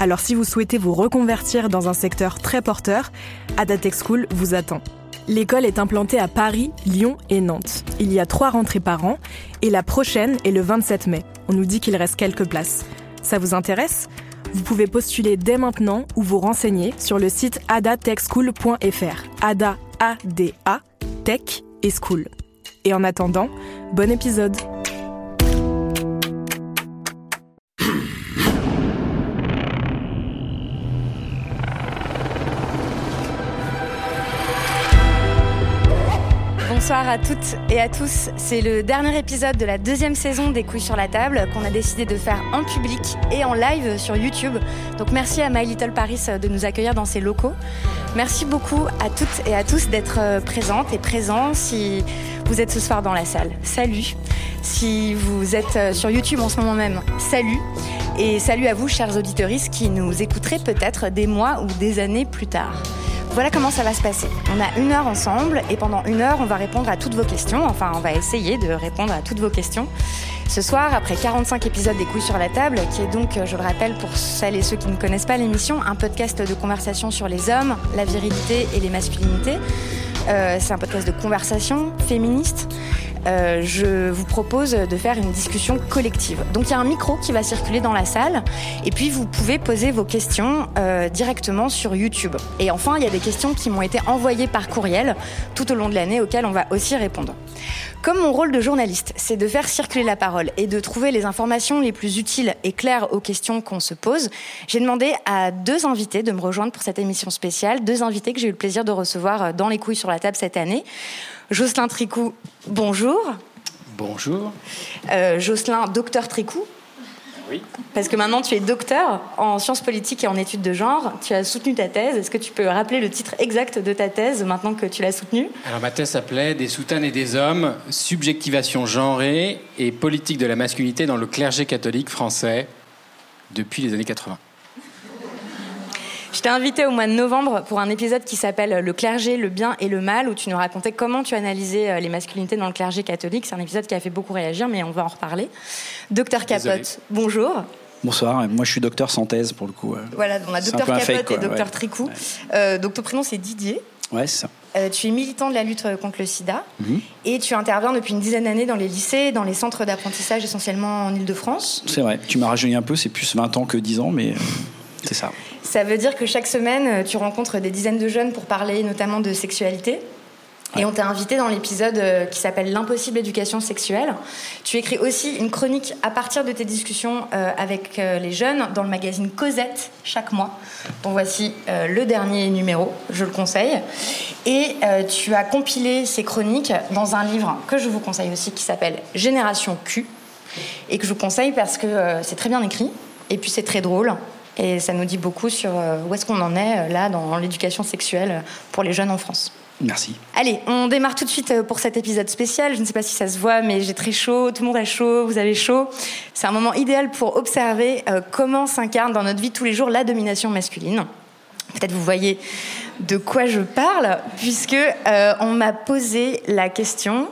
Alors si vous souhaitez vous reconvertir dans un secteur très porteur, Ada Tech School vous attend. L'école est implantée à Paris, Lyon et Nantes. Il y a trois rentrées par an et la prochaine est le 27 mai. On nous dit qu'il reste quelques places. Ça vous intéresse? Vous pouvez postuler dès maintenant ou vous renseigner sur le site adatechschool.fr. Ada, A-D-A, Tech et School. Et en attendant, bon épisode Bonsoir à toutes et à tous. C'est le dernier épisode de la deuxième saison des Couilles sur la table qu'on a décidé de faire en public et en live sur YouTube. Donc merci à My Little Paris de nous accueillir dans ses locaux. Merci beaucoup à toutes et à tous d'être euh, présentes et présents si vous êtes ce soir dans la salle. Salut. Si vous êtes euh, sur YouTube en ce moment même, salut. Et salut à vous, chers auditeurs, qui nous écouterez peut-être des mois ou des années plus tard. Voilà comment ça va se passer. On a une heure ensemble et pendant une heure, on va répondre à toutes vos questions. Enfin, on va essayer de répondre à toutes vos questions. Ce soir, après 45 épisodes des couilles sur la table, qui est donc, je le rappelle pour celles et ceux qui ne connaissent pas l'émission, un podcast de conversation sur les hommes, la virilité et les masculinités. Euh, c'est un podcast de conversation féministe. Euh, je vous propose de faire une discussion collective. Donc il y a un micro qui va circuler dans la salle et puis vous pouvez poser vos questions euh, directement sur YouTube. Et enfin, il y a des questions qui m'ont été envoyées par courriel tout au long de l'année auxquelles on va aussi répondre. Comme mon rôle de journaliste, c'est de faire circuler la parole et de trouver les informations les plus utiles et claires aux questions qu'on se pose, j'ai demandé à deux invités de me rejoindre pour cette émission spéciale, deux invités que j'ai eu le plaisir de recevoir dans les couilles sur la table cette année. Jocelyn Tricou, bonjour. Bonjour. Euh, Jocelyn, docteur Tricou. Oui. Parce que maintenant tu es docteur en sciences politiques et en études de genre. Tu as soutenu ta thèse. Est-ce que tu peux rappeler le titre exact de ta thèse maintenant que tu l'as soutenue? Alors ma thèse s'appelait Des soutanes et des hommes, subjectivation genrée et politique de la masculinité dans le clergé catholique français depuis les années 80. Je t'ai invité au mois de novembre pour un épisode qui s'appelle Le clergé, le bien et le mal, où tu nous racontais comment tu analysais euh, les masculinités dans le clergé catholique. C'est un épisode qui a fait beaucoup réagir, mais on va en reparler. Docteur Capote, bonjour. Bonsoir, moi je suis docteur sans thèse pour le coup. Voilà, on a docteur Capote et docteur Tricou. Euh, donc ton prénom c'est Didier. Ouais, c'est ça. Euh, tu es militant de la lutte contre le sida mhm. et tu interviens depuis une dizaine d'années dans les lycées, dans les centres d'apprentissage essentiellement en Ile-de-France. C'est vrai, tu m'as rajeuni un peu, c'est plus 20 ans que 10 ans, mais c'est ça. Ça veut dire que chaque semaine, euh, tu rencontres des dizaines de jeunes pour parler notamment de sexualité. Et on t'a invité dans l'épisode euh, qui s'appelle L'impossible éducation sexuelle. Tu écris aussi une chronique à partir de tes discussions euh, avec les jeunes dans le magazine Cosette chaque mois. Donc voici le dernier numéro, je le conseille. Et tu as compilé ces chroniques dans un livre que je vous conseille aussi qui s'appelle Génération Q. Et que je vous conseille parce que c'est très bien écrit et puis c'est très drôle et ça nous dit beaucoup sur euh, où est-ce qu'on en est euh, là dans l'éducation sexuelle pour les jeunes en France. Merci. Allez, on démarre tout de suite euh, pour cet épisode spécial. Je ne sais pas si ça se voit, mais j'ai très chaud, tout le monde a chaud, vous avez chaud. C'est un moment idéal pour observer comment s'incarne dans notre vie tous les jours la domination masculine. Peut-être vous voyez de quoi je parle, puisque on m'a posé la question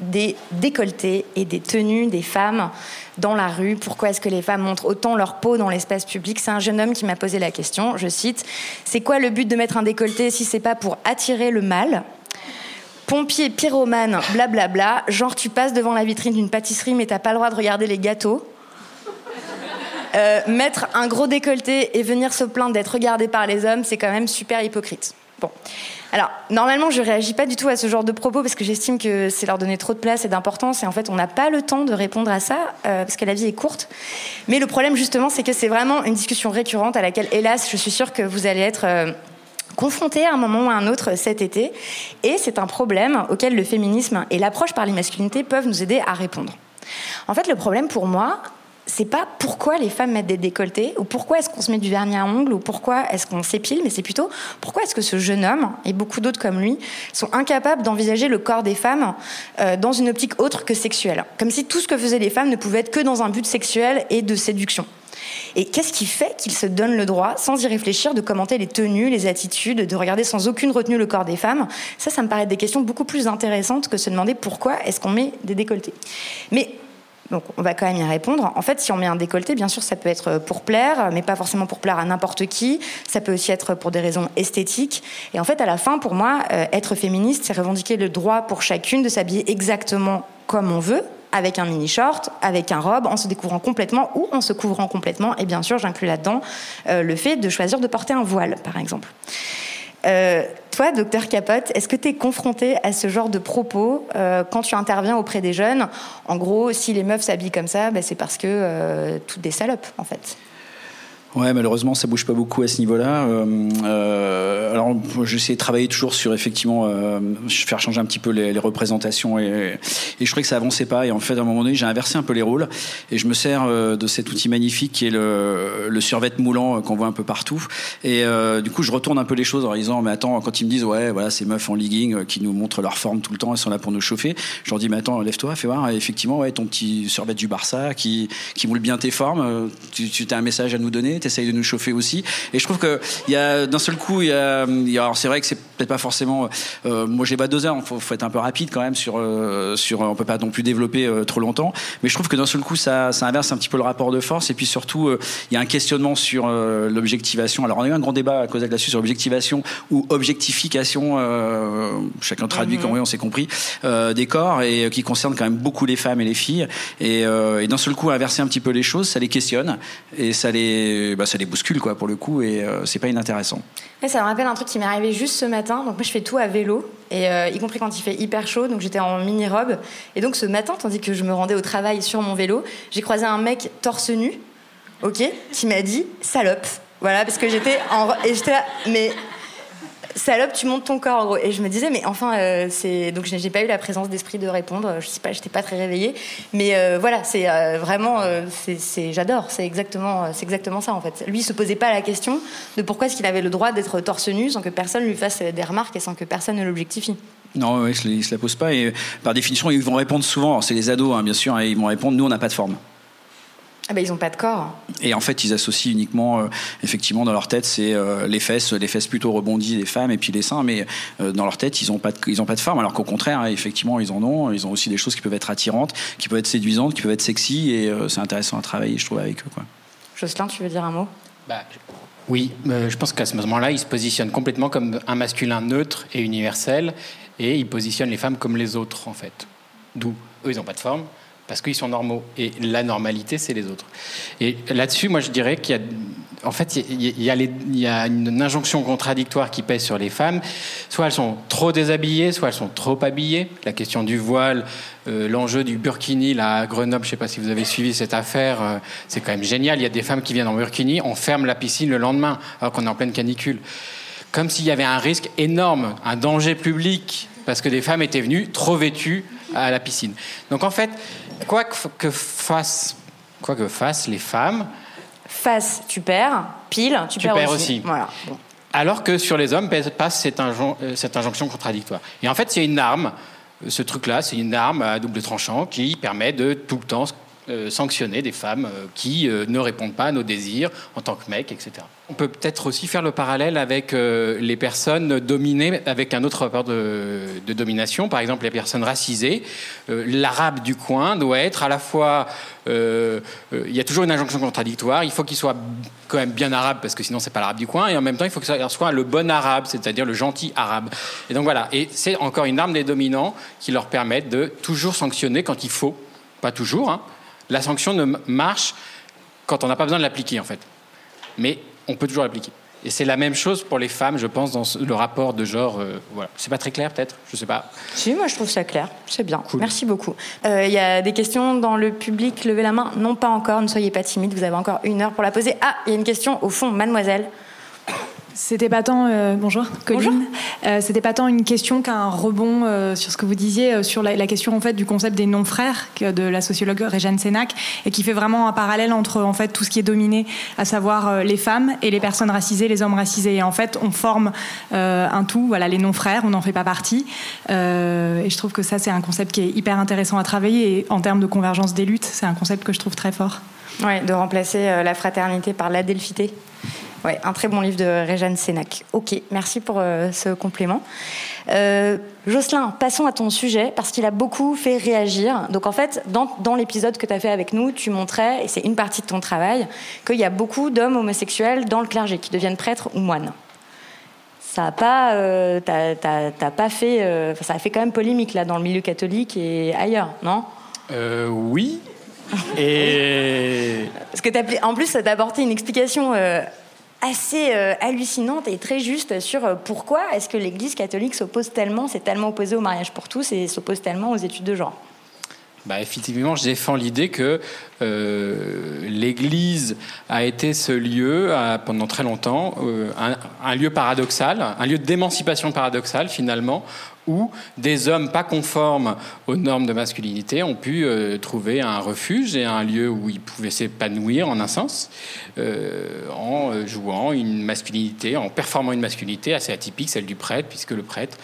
des décolletés et des tenues des femmes dans la rue Pourquoi est-ce que les femmes montrent autant leur peau dans l'espace public? C'est un jeune homme qui m'a posé la question. Je cite C'est quoi le but de mettre un décolleté si c'est pas pour attirer le mal? Pompier, pyromane, blablabla. Bla bla. Genre, tu passes devant la vitrine d'une pâtisserie, mais t'as pas le droit de regarder les gâteaux. euh, mettre un gros décolleté et venir se plaindre d'être regardé par les hommes, c'est quand même super hypocrite. Bon. Alors, normalement, je réagis pas du tout à ce genre de propos parce que j'estime que c'est leur donner trop de place et d'importance et en fait, on n'a pas le temps de répondre à ça euh, parce que la vie est courte. Mais le problème, justement, c'est que c'est vraiment une discussion récurrente à laquelle, hélas, je suis sûre que vous allez être euh, confrontés à un moment ou à un autre cet été. Et c'est un problème auquel le féminisme et l'approche par les masculinités peuvent nous aider à répondre. En fait, le problème pour moi, c'est pas pourquoi les femmes mettent des décolletés ou pourquoi est-ce qu'on se met du vernis à ongles ou pourquoi est-ce qu'on s'épile, mais c'est plutôt pourquoi est-ce que ce jeune homme et beaucoup d'autres comme lui sont incapables d'envisager le corps des femmes euh, dans une optique autre que sexuelle, comme si tout ce que faisaient les femmes ne pouvait être que dans un but sexuel et de séduction. Et qu'est-ce qui fait qu'ils se donnent le droit, sans y réfléchir, de commenter les tenues, les attitudes, de regarder sans aucune retenue le corps des femmes? Ça, ça me paraît des questions beaucoup plus intéressantes que se demander pourquoi est-ce qu'on met des décolletés. Mais donc on va quand même y répondre. En fait, si on met un décolleté, bien sûr, ça peut être pour plaire, mais pas forcément pour plaire à n'importe qui. Ça peut aussi être pour des raisons esthétiques. Et en fait, à la fin, pour moi, euh, être féministe, c'est revendiquer le droit pour chacune de s'habiller exactement comme on veut, avec un mini short, avec un robe, en se découvrant complètement ou en se couvrant complètement. Et bien sûr, j'inclus là-dedans euh, le fait de choisir de porter un voile, par exemple. Euh, toi, docteur Capote, est-ce que tu es confronté à ce genre de propos euh, quand tu interviens auprès des jeunes? En gros, si les meufs s'habillent comme ça, ben, c'est parce que euh, toutes des salopes, en fait. Ouais, malheureusement, ça bouge pas beaucoup à ce niveau-là. Euh, euh, alors, j'essaie de travailler toujours sur effectivement euh, faire changer un petit peu les, les représentations et, et, je trouvais que ça avançait pas. Et en fait, à un moment donné, j'ai inversé un peu les rôles et je me sers euh, de cet outil magnifique qui est le, le survêt moulant qu'on voit un peu partout. Et euh, du coup, je retourne un peu les choses en disant, mais attends, quand ils me disent, ouais, voilà, ces meufs en legging qui nous montrent leur forme tout le temps, elles sont là pour nous chauffer. Je leur dis, mais attends, lève-toi, fais voir. Et effectivement, ouais, ton petit survêt du Barça qui qui moule bien tes formes. Tu, tu as un message à nous donner essaye de nous chauffer aussi. Et je trouve que il y a d'un seul coup, il y a, il y a alors c'est vrai que c'est peut-être pas forcément. Euh, moi, j'ai pas deux heures. Faut, faut être un peu rapide quand même sur euh, sur. On peut pas non plus développer euh, trop longtemps. Mais je trouve que d'un seul coup, ça, ça inverse un petit peu le rapport de force. Et puis surtout, euh, il y a un questionnement sur euh, l'objectivation. Alors, on a eu un grand débat à cause de là-dessus sur l'objectivation ou objectification. chacun traduit mm -hmm. comme on s'est compris des corps et qui concerne quand même beaucoup les femmes et les filles. Et, et d'un seul coup, inverser un petit peu les choses, ça les questionne et ça les, bah, ça les bouscule quoi pour le coup. Et c'est pas inintéressant. Ça me rappelle un truc qui m'est arrivé juste ce matin. Donc moi je fais tout à vélo, et euh, y compris quand il fait hyper chaud. Donc j'étais en mini robe. Et donc ce matin, tandis que je me rendais au travail sur mon vélo, j'ai croisé un mec torse nu, ok, qui m'a dit salope. Voilà, parce que j'étais en et j'étais là, mais salope, tu montes ton corps en gros. Et je me disais, mais enfin, euh, c'est donc j'ai pas eu la présence d'esprit de répondre. Je sais pas, j'étais pas très réveillée, mais euh, voilà, c'est euh, vraiment, c'est j'adore. C'est exactement, c'est exactement ça en fait. Lui, il se posait pas la question de pourquoi est-ce qu'il avait le droit d'être torse nu sans que personne lui fasse des remarques et sans que personne ne l'objectifie. Non, ouais, ils se la posent pas et par définition, ils vont répondre souvent. C'est les ados, hein, bien sûr, et ils vont répondre, nous, on n'a pas de forme. Ah ben ils n'ont pas de corps. Et en fait, ils associent uniquement, euh, effectivement, dans leur tête, c'est euh, les fesses, les fesses plutôt rebondies des femmes et puis les seins, mais euh, dans leur tête, ils n'ont pas, de, ils ont pas de forme, alors qu'au contraire, hein, effectivement, ils en ont. Ils ont aussi des choses qui peuvent être attirantes, qui peuvent être séduisantes, qui peuvent être sexy, et c'est intéressant à travailler, je trouve, avec eux. Quoi. Jocelyn, tu veux dire un mot? Bah, Oui, je pense qu'à ce moment-là, ils se positionnent complètement comme un masculin neutre et universel, et ils positionnent les femmes comme les autres, en fait. D'où eux, ils n'ont pas de forme parce qu'ils sont normaux. Et la normalité, c'est les autres. Et là-dessus, moi, je dirais qu'il y a, en fait, il y a, une injonction contradictoire qui pèse sur les femmes. Soit elles sont trop déshabillées, soit elles sont trop habillées. La question du voile, euh, l'enjeu du burkini, là, à Grenoble, je ne sais pas si vous avez suivi cette affaire, euh, c'est quand même génial. Il y a des femmes qui viennent en burkini, on ferme la piscine le lendemain, alors qu'on est en pleine canicule. Comme s'il y avait un risque énorme, un danger public, parce que des femmes étaient venues trop vêtues à la piscine. Donc en fait, quoi que fassent, quoi que fassent les femmes. Face, tu perds. Pile, tu, tu perds, perds, aussi. aussi. Voilà. Bon. Alors que sur les hommes passe cette, injon cette injonction contradictoire. Et en fait, c'est une arme. Ce truc-là, c'est une arme à double tranchant qui permet de tout le temps euh, sanctionner des femmes euh, qui euh, ne répondent pas à nos désirs en tant que mecs, etc. On peut peut-être aussi faire le parallèle avec euh, les personnes dominées avec un autre rapport de, domination, par exemple les personnes racisées. Euh, L'arabe du coin doit être à la fois... Euh, il y a toujours une injonction contradictoire, il faut qu'il soit quand même bien arabe parce que sinon c'est pas l'arabe du coin, et en même temps il faut que ça soit le bon arabe, c'est-à-dire le gentil arabe. Et donc voilà, et c'est encore une arme des dominants qui leur permettent de toujours sanctionner quand il faut, pas toujours, hein, la sanction ne marche quand on n'a pas besoin de l'appliquer en fait. Mais on peut toujours l'appliquer. Et c'est la même chose pour les femmes, je pense, dans le rapport de genre. Euh, voilà. C'est pas très clair, peut-être? Je sais pas. Si, moi je trouve ça clair. C'est bien. Merci beaucoup. Euh, il y a des questions dans le public? Levez la main. Non, pas encore. Ne soyez pas timide. Vous avez encore une heure pour la poser. Ah, il y a une question au fond, mademoiselle. C'était pas tant, euh, bonjour, Colline. Euh, c'était pas tant une question qu'un rebond euh, sur ce que vous disiez sur la, question en fait du concept des non-frères de la sociologue Régane Sénac et qui fait vraiment un parallèle entre en fait tout ce qui est dominé, à savoir les femmes et les personnes racisées, les hommes racisés. Et en fait, on forme un tout. Voilà, les non-frères, on n'en fait pas partie. et je trouve que ça, c'est un concept qui est hyper intéressant à travailler. Et en termes de convergence des luttes, c'est un concept que je trouve très fort. Ouais, de remplacer la fraternité par l'adelphité. Ouais, un très bon livre de Réjeanne Sénac. Ok, merci pour euh, ce complément. Euh, Jocelyn, passons à ton sujet parce qu'il a beaucoup fait réagir. Donc en fait, dans, dans l'épisode que tu as fait avec nous, tu montrais, et c'est une partie de ton travail, qu'il y a beaucoup d'hommes homosexuels dans le clergé qui deviennent prêtres ou moines. Ça a pas, euh, pas fait, euh, ça a fait quand même polémique là dans le milieu catholique et ailleurs, non? Oui. Et parce que en plus, ça t'a apporté une explication assez euh, hallucinante et très juste sur euh, pourquoi est-ce que l'Église catholique s'oppose tellement, s'est tellement opposée au mariage pour tous et s'oppose tellement aux études de genre? Bah, effectivement, je défends l'idée que euh, l'Église a été ce lieu, pendant très longtemps, un, un, lieu paradoxal, un lieu d'émancipation paradoxale finalement, où des hommes pas conformes aux normes de masculinité ont pu euh, trouver un refuge et un lieu où ils pouvaient s'épanouir en un sens, euh, en euh, jouant une masculinité, en performant une masculinité assez atypique, celle du prêtre, puisque le prêtre,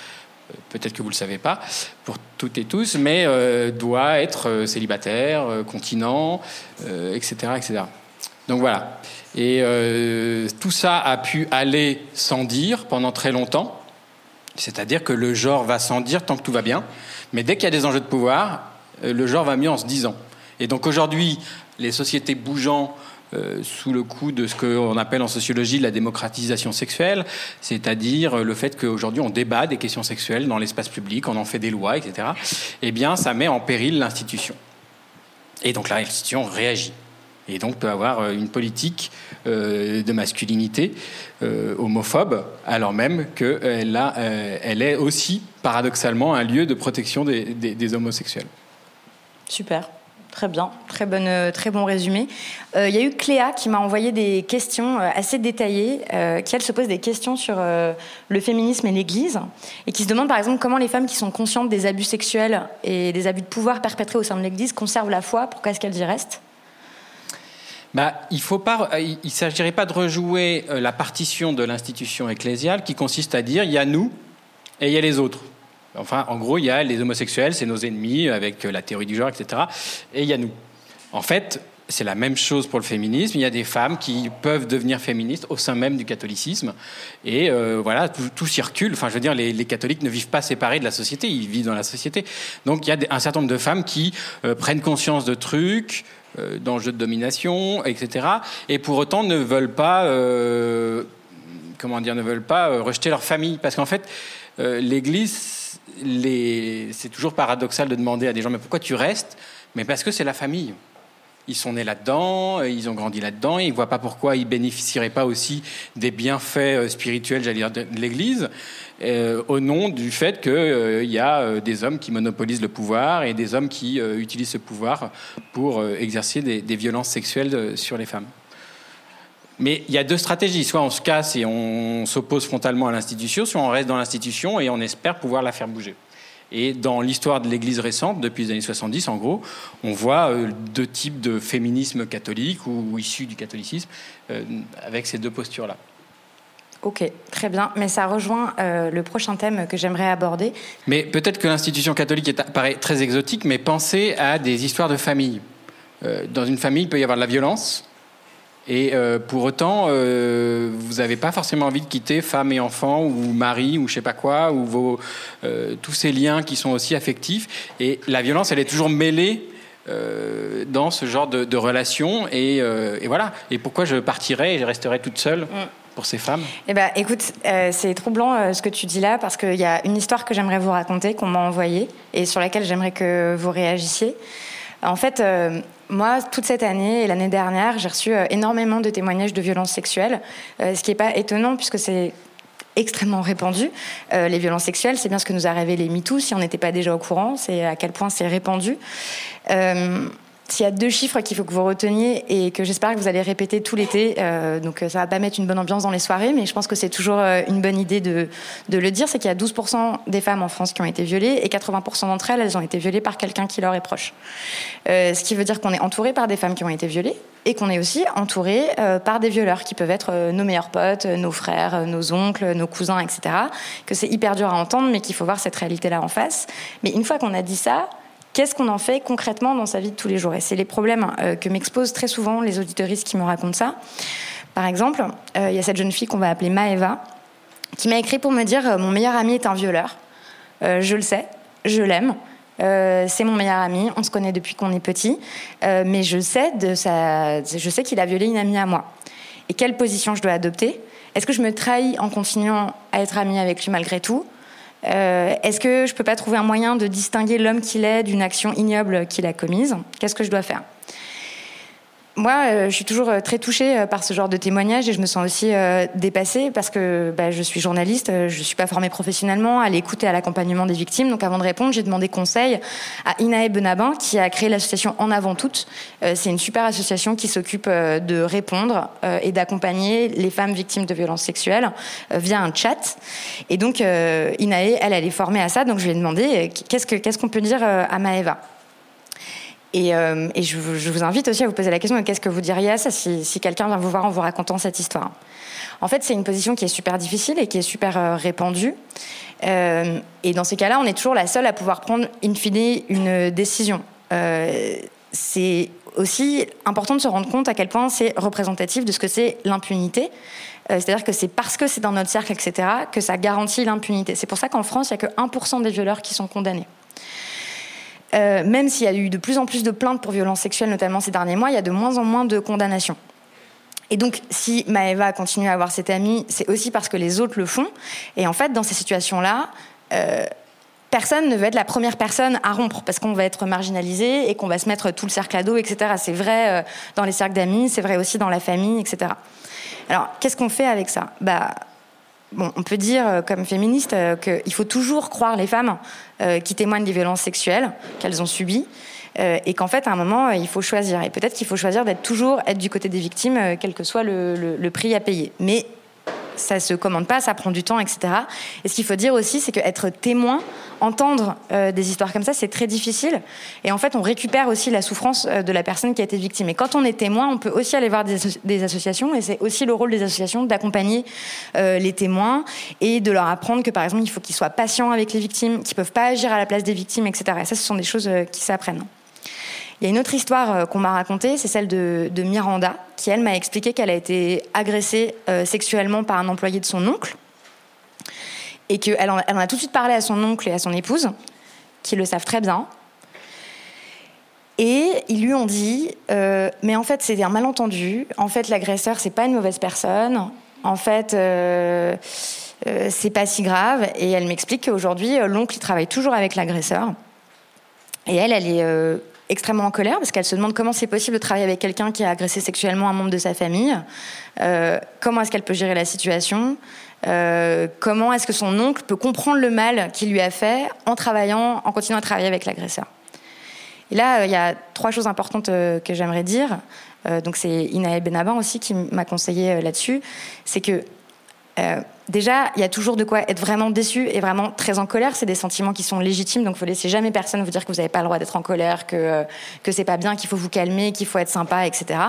peut-être que vous ne le savez pas, pour toutes et tous, mais doit être célibataire, continent, etc., etc. Donc voilà. Et tout ça a pu aller sans dire pendant très longtemps. C'est-à-dire que le genre va sans dire tant que tout va bien, mais dès qu'il y a des enjeux de pouvoir, euh, le genre va mieux en se disant. Et donc aujourd'hui, les sociétés bougeant euh, sous le coup de ce qu'on appelle en sociologie la démocratisation sexuelle, c'est-à-dire le fait qu'aujourd'hui on débat des questions sexuelles dans l'espace public, on en fait des lois, etc., eh bien ça met en péril l'institution. Et donc l'institution réagit et donc peut avoir euh, une politique euh, de masculinité homophobe, alors même qu'elle elle est aussi paradoxalement un lieu de protection des, homosexuels. Super. Très bien, très, très bon résumé. Il y a eu Cléa qui m'a envoyé des questions assez détaillées, qui elle se pose des questions sur le féminisme et l'Église, et qui se demande par exemple comment les femmes qui sont conscientes des abus sexuels et des abus de pouvoir perpétrés au sein de l'Église conservent la foi, pourquoi est-ce qu'elles y restent? Bah, il ne s'agirait pas de rejouer euh, la partition de l'institution ecclésiale qui consiste à dire il y a nous et il y a les autres. Enfin, en gros, il y a les homosexuels, c'est nos ennemis avec euh, la théorie du genre, etc. Et il y a nous. En fait, c'est la même chose pour le féminisme. Il y a des femmes qui peuvent devenir féministes au sein même du catholicisme. Et euh, voilà, tout, circule. Enfin, je veux dire, les, catholiques ne vivent pas séparés de la société, ils vivent dans la société. Donc, il y a un certain nombre de femmes qui prennent conscience de trucs, euh, d'enjeux de domination, etc. Et pour autant ne veulent pas, euh, comment dire, ne veulent pas euh, rejeter leur famille, parce qu'en fait, l'Église, c'est toujours paradoxal de demander à des gens, mais pourquoi tu restes? Mais parce que c'est la famille ils sont nés là-dedans, ils ont grandi là-dedans, ils ne voient pas pourquoi ils bénéficieraient pas aussi des bienfaits spirituels, j'allais dire, de l'Église. Euh, au nom du fait qu'il euh, y a euh, des hommes qui monopolisent le pouvoir et des hommes qui utilisent ce pouvoir pour exercer des, violences sexuelles sur les femmes. Mais il y a deux stratégies. Soit on se casse et on s'oppose frontalement à l'institution, soit on reste dans l'institution et on espère pouvoir la faire bouger. Et dans l'histoire de l'Église récente, depuis les années 70, en gros, on voit deux types de féminisme catholique ou, issu du catholicisme avec ces deux postures-là. Ok, très bien. Mais ça rejoint euh, le prochain thème que j'aimerais aborder. Mais peut-être que l'institution catholique est, paraît très exotique, mais pensez à des histoires de famille. Euh, dans une famille, il peut y avoir de la violence. Et euh, pour autant, vous n'avez pas forcément envie de quitter femme et enfant, ou mari, ou je sais pas quoi, ou vos, tous ces liens qui sont aussi affectifs. Et la violence, elle est toujours mêlée dans ce genre de, de relations. Et, et, voilà. Et pourquoi je partirais et je resterais toute seule mm pour ces femmes? Eh ben, écoute, euh, c'est troublant euh, ce que tu dis là parce qu'il y a une histoire que j'aimerais vous raconter, qu'on m'a envoyée et sur laquelle j'aimerais que vous réagissiez. En fait, euh, moi, toute cette année et l'année dernière, j'ai reçu énormément de témoignages de violences sexuelles, ce qui n'est pas étonnant puisque c'est extrêmement répandu. les violences sexuelles, c'est bien ce que nous a révélé MeToo. Si on n'était pas déjà au courant, c'est à quel point c'est répandu. S'il y a deux chiffres qu'il faut que vous reteniez et que j'espère que vous allez répéter tout l'été, euh, donc euh, ça va pas mettre une bonne ambiance dans les soirées, mais je pense que c'est toujours euh, une bonne idée de, le dire, c'est qu'il y a 12% des femmes en France qui ont été violées et 80% d'entre elles, elles ont été violées par quelqu'un qui leur est proche. Euh, ce qui veut dire qu'on est entouré par des femmes qui ont été violées et qu'on est aussi entouré par des violeurs qui peuvent être nos meilleurs potes, nos frères, nos oncles, nos cousins, etc. Que c'est hyper dur à entendre, mais qu'il faut voir cette réalité-là en face. Mais une fois qu'on a dit ça, Qu'est-ce qu'on en fait concrètement dans sa vie de tous les jours Et c'est les problèmes euh, que m'exposent très souvent les auditoristes qui me racontent ça. Par exemple, euh, il y a cette jeune fille qu'on va appeler Maeva, qui m'a écrit pour me dire euh, Mon meilleur ami est un violeur. je le sais, je l'aime. c'est mon meilleur ami, on se connaît depuis qu'on est petit, mais je sais, je sais qu'il a violé une amie à moi. Et quelle position je dois adopter? Est-ce que je me trahis en continuant à être amie avec lui malgré tout? Euh, est-ce que je peux pas trouver un moyen de distinguer l'homme qu'il est d'une action ignoble qu'il a commise? Qu'est-ce que je dois faire? Moi, euh, je suis toujours euh, très touchée euh, par ce genre de témoignages et je me sens aussi dépassée parce que bah, je suis journaliste, je ne suis pas formée professionnellement à l'écoute et à l'accompagnement des victimes. Donc avant de répondre, j'ai demandé conseil à Inae Benabin qui a créé l'association En Avant Toutes. C'est une super association qui s'occupe de répondre et d'accompagner les femmes victimes de violences sexuelles via un chat. Et donc Inae, elle, elle est formée à ça. Donc je lui ai demandé qu'est-ce qu'on peut dire à Maëva? Et, euh, je, vous invite aussi à vous poser la question qu'est-ce que vous diriez à ça si, quelqu'un vient vous voir en vous racontant cette histoire En fait, c'est une position qui est super difficile et qui est super euh, répandue. Euh, et dans ces cas-là, on est toujours la seule à pouvoir prendre in fine une décision. C'est aussi important de se rendre compte à quel point c'est représentatif de ce que c'est l'impunité. C'est-à-dire que c'est parce que c'est dans notre cercle, etc., que ça garantit l'impunité. C'est pour ça qu'en France, il n'y a que 1% des violeurs qui sont condamnés. Euh, même s'il y a eu de plus en plus de plaintes pour violences sexuelles, notamment ces derniers mois, il y a de moins en moins de condamnations. Et donc, si Maëva continue à avoir cet ami, c'est aussi parce que les autres le font. Et en fait, dans ces situations-là, euh, personne ne veut être la première personne à rompre parce qu'on va être marginalisé et qu'on va se mettre tout le cercle à dos, etc. C'est vrai euh, dans les cercles d'amis, c'est vrai aussi dans la famille, etc. Alors, qu'est-ce qu'on fait avec ça? Bah, Bon, on peut dire, euh, comme féministe, euh, qu'il faut toujours croire les femmes euh, qui témoignent des violences sexuelles qu'elles ont subies. et qu'en fait, à un moment, il faut choisir. Et peut-être qu'il faut choisir d'être toujours être du côté des victimes, quel que soit le, le prix à payer. Mais ça se commande pas, ça prend du temps, etc. Et ce qu'il faut dire aussi, c'est qu'être témoin, entendre euh, des histoires comme ça, c'est très difficile. Et en fait, on récupère aussi la souffrance euh, de la personne qui a été victime. Et quand on est témoin, on peut aussi aller voir des, associations, et c'est aussi le rôle des associations d'accompagner euh, les témoins et de leur apprendre que, par exemple, il faut qu'ils soient patients avec les victimes, qu'ils peuvent pas agir à la place des victimes, etc. Et ça, ce sont des choses qui s'apprennent. Il y a une autre histoire euh, qu'on m'a racontée, c'est celle de, Miranda, qui elle m'a expliqué qu'elle a été agressée euh, sexuellement par un employé de son oncle, et qu'elle en, a tout de suite parlé à son oncle et à son épouse, qui le savent très bien. Et ils lui ont dit, euh, mais en fait c'était un malentendu. En fait l'agresseur c'est pas une mauvaise personne. En fait c'est pas si grave. Et elle m'explique qu'aujourd'hui l'oncle il travaille toujours avec l'agresseur. Et elle, elle est extrêmement en colère parce qu'elle se demande comment c'est possible de travailler avec quelqu'un qui a agressé sexuellement un membre de sa famille. Euh, comment est-ce qu'elle peut gérer la situation? Euh, Comment est-ce que son oncle peut comprendre le mal qu'il lui a fait en travaillant, en continuant à travailler avec l'agresseur? Et là, euh, il y a trois choses importantes que j'aimerais dire. donc c'est Inaël Benaban aussi qui m'a conseillé là-dessus. C'est que déjà, il y a toujours de quoi être vraiment déçu et vraiment très en colère. C'est des sentiments qui sont légitimes, donc il faut laisser jamais personne vous dire que vous n'avez pas le droit d'être en colère, que euh, que c'est pas bien, qu'il faut vous calmer, qu'il faut être sympa, etc.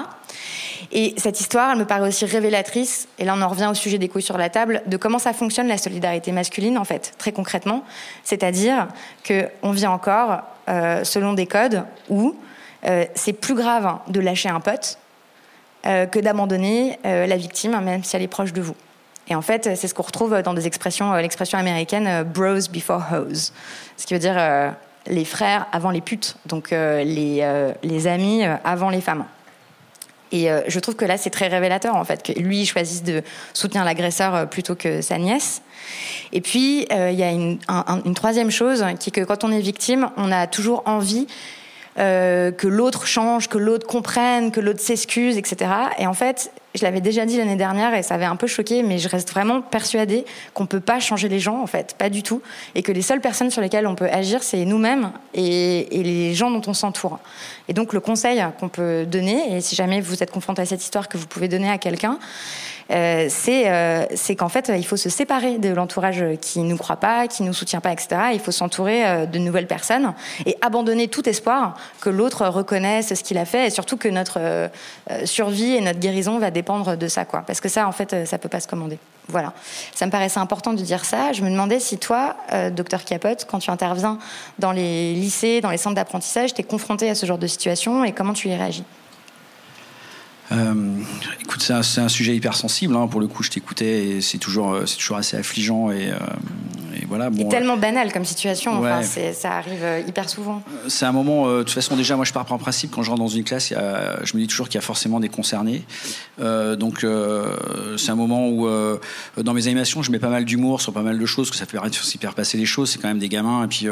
Et cette histoire, elle me paraît aussi révélatrice. Et là, on en revient au sujet des couilles sur la table, de comment ça fonctionne la solidarité masculine, en fait, très concrètement. C'est-à-dire que on vit encore euh, selon des codes où c'est plus grave de lâcher un pote que d'abandonner la victime, même si elle est proche de vous. Et en fait, c'est ce qu'on retrouve dans des expressions, euh, l'expression américaine euh, bros before hoes, ce qui veut dire euh, les frères avant les putes, donc les, les amis avant les femmes. Et je trouve que là, c'est très révélateur, en fait, que lui choisisse de soutenir l'agresseur plutôt que sa nièce. Et puis, il y a une, une, troisième chose, qui est que quand on est victime, on a toujours envie euh, que l'autre change, que l'autre comprenne, que l'autre s'excuse, etc. Et en fait, je l'avais déjà dit l'année dernière et ça avait un peu choqué, mais je reste vraiment persuadée qu'on peut pas changer les gens, en fait, pas du tout, et que les seules personnes sur lesquelles on peut agir, c'est nous-mêmes et, les gens dont on s'entoure. Et donc le conseil qu'on peut donner, et si jamais vous êtes confronté à cette histoire que vous pouvez donner à quelqu'un, euh, euh, c'est qu'en fait, il faut se séparer de l'entourage qui ne nous croit pas, qui ne nous soutient pas, etc. Il faut s'entourer euh, de nouvelles personnes et abandonner tout espoir que l'autre reconnaisse ce qu'il a fait et surtout que notre survie et notre guérison va dépendre de ça, quoi. Parce que ça, en fait, ça peut pas se commander. Voilà. Ça me paraissait important de dire ça. Je me demandais si toi, docteur Capote, quand tu interviens dans les lycées, dans les centres d'apprentissage, tu es confronté à ce genre de situation et comment tu y réagis? Écoute, c'est un, un, sujet hyper sensible. Hein, pour le coup, je t'écoutais et c'est toujours, c'est toujours assez affligeant et, euh, et voilà. Bon, tellement banal comme situation. Ouais. Enfin, ça arrive euh, hyper souvent. C'est un moment. Euh, de toute façon, déjà, moi, je pars par principe quand je rentre dans une classe, a, je me dis toujours qu'il y a forcément des concernés. Euh, donc, euh, c'est un moment où, euh, dans mes animations, je mets pas mal d'humour sur pas mal de choses, que ça permet de faire passer les choses. C'est quand même des gamins. Et puis,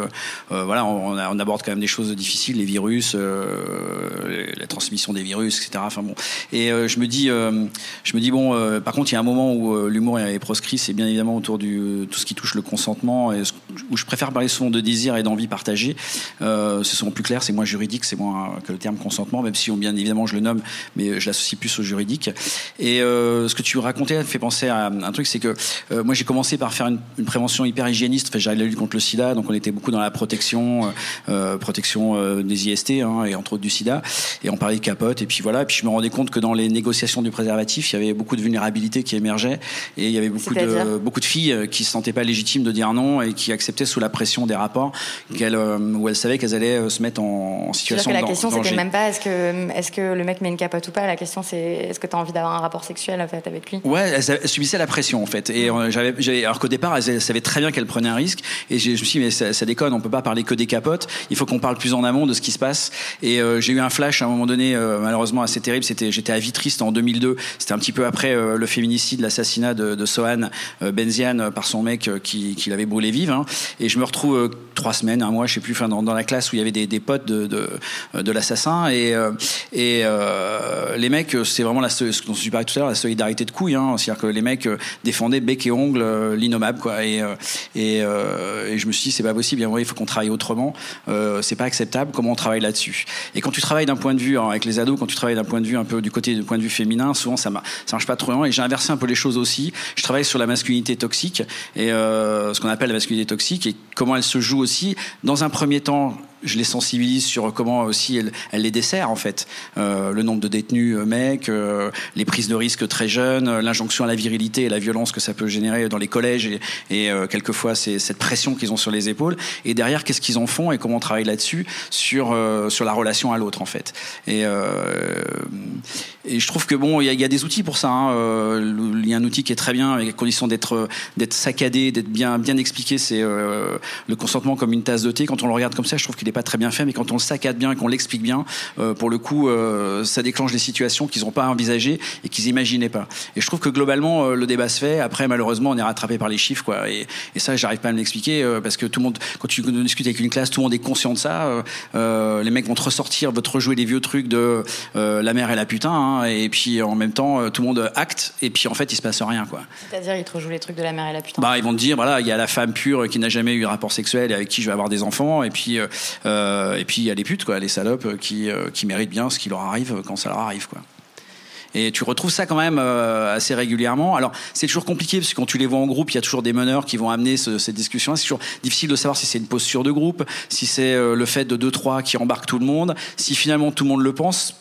voilà, on, on, aborde quand même des choses difficiles, les virus, la transmission des virus, etc. Enfin bon. Et je me dis, je me dis bon. par contre, il y a un moment où l'humour est proscrit. C'est bien évidemment autour du tout ce qui touche le consentement, où je préfère parler souvent de désir et d'envie partagée. c'est souvent plus clair. C'est moins juridique, c'est moins que le terme consentement, même si on, bien évidemment je le nomme, mais je l'associe plus au juridique. Et euh, ce que tu racontais me fait penser à un truc, c'est que euh, moi j'ai commencé par faire une, prévention hyper hygiéniste. Enfin, j'avais la lutte contre le SIDA, donc on était beaucoup dans la protection, euh, protection euh, des IST hein, et entre autres du SIDA. Et on parlait de capote. Et puis voilà. Et puis je me rendais compte que dans les négociations du préservatif, il y avait beaucoup de vulnérabilité qui émergeait et il y avait beaucoup de beaucoup de filles qui se sentaient pas légitimes de dire non et qui acceptaient sous la pression des rapports qu'elles où elles savaient qu'elles allaient se mettre en, situation. Que la question c'était même pas est-ce que est-ce que le mec met une capote ou pas? La question c'est est-ce que tu as envie d'avoir un rapport sexuel en fait, avec lui? Ouais, elle, elle, subissait la pression en fait. Et euh, j'avais, alors qu'au départ, elle, savait très bien qu'elle prenait un risque. Et je me suis dit, mais ça, ça, déconne, on peut pas parler que des capotes. Il faut qu'on parle plus en amont de ce qui se passe. Et euh, j'ai eu un flash à un moment donné, euh, malheureusement assez terrible. C'était, j'étais à Vitry, en 2002. C'était un petit peu après euh, le féminicide, l'assassinat de, de Sohan euh, Benziane par son mec qui, l'avait brûlé vive. Hein. Et je me retrouve trois semaines, un mois, je sais plus, dans, la classe où il y avait des, potes de, l'assassin. Et, les mecs, c'est vraiment la, ce dont je parlais tout à l'heure, la solidarité de couilles. Hein. C'est-à-dire que les mecs euh, défendaient bec et ongle euh, l'innommable. Et, euh, je me suis dit, c'est pas possible. il faut qu'on travaille autrement. c'est pas acceptable. Comment on travaille là-dessus? Et quand tu travailles d'un point de vue hein, avec les ados, quand tu travailles d'un point de vue un peu du côté du point de vue féminin, souvent ça, ça marche pas trop bien. Et j'ai inversé un peu les choses aussi. Je travaille sur la masculinité toxique et euh, ce qu'on appelle la masculinité toxique et comment elle se joue aussi. Dans un premier temps, je les sensibilise sur comment aussi elle, les dessert en fait. Euh, le nombre de détenus euh, mecs, euh, les prises de risques très jeunes, euh, l'injonction à la virilité et la violence que ça peut générer dans les collèges et, quelquefois c'est cette pression qu'ils ont sur les épaules. Et derrière, qu'est-ce qu'ils en font et comment on travaille là-dessus sur sur la relation à l'autre en fait. Et, et je trouve que bon, il y, a des outils pour ça. Hein. Il y a un outil qui est très bien avec condition d'être d'être saccadé, d'être bien bien expliqué. C'est le consentement comme une tasse de thé. Quand on le regarde comme ça, je trouve qu'il n'est pas très bien fait, mais quand on le saccade bien et qu'on l'explique bien, euh, pour le coup, euh, ça déclenche des situations qu'ils n'ont pas envisagées et qu'ils n'imaginaient pas. Et je trouve que globalement, euh, le débat se fait. Après, malheureusement, on est rattrapé par les chiffres, quoi. Et, et ça, j'arrive pas à me l'expliquer parce que tout le monde, quand tu discutes avec une classe, tout le monde est conscient de ça. Les mecs vont te ressortir, vont te rejouer les vieux trucs de la mère et la putain, hein, et puis en même temps, tout le monde acte, et puis en fait, il se passe rien, quoi. C'est-à-dire, ils te rejouent les trucs de la mère et la putain. Bah, ils vont te dire, voilà, il y a la femme pure qui n'a jamais eu de rapport sexuel et avec qui je vais avoir des enfants, et puis et puis il y a les putes, quoi, les salopes qui, euh, qui méritent bien ce qui leur arrive quand ça leur arrive, quoi. Et tu retrouves ça quand même euh, assez régulièrement. Alors c'est toujours compliqué parce que quand tu les vois en groupe, il y a toujours des meneurs qui vont amener ce, cette discussion. C'est toujours difficile de savoir si c'est une posture de groupe, si c'est euh, le fait de deux trois qui embarquent tout le monde, si finalement tout le monde le pense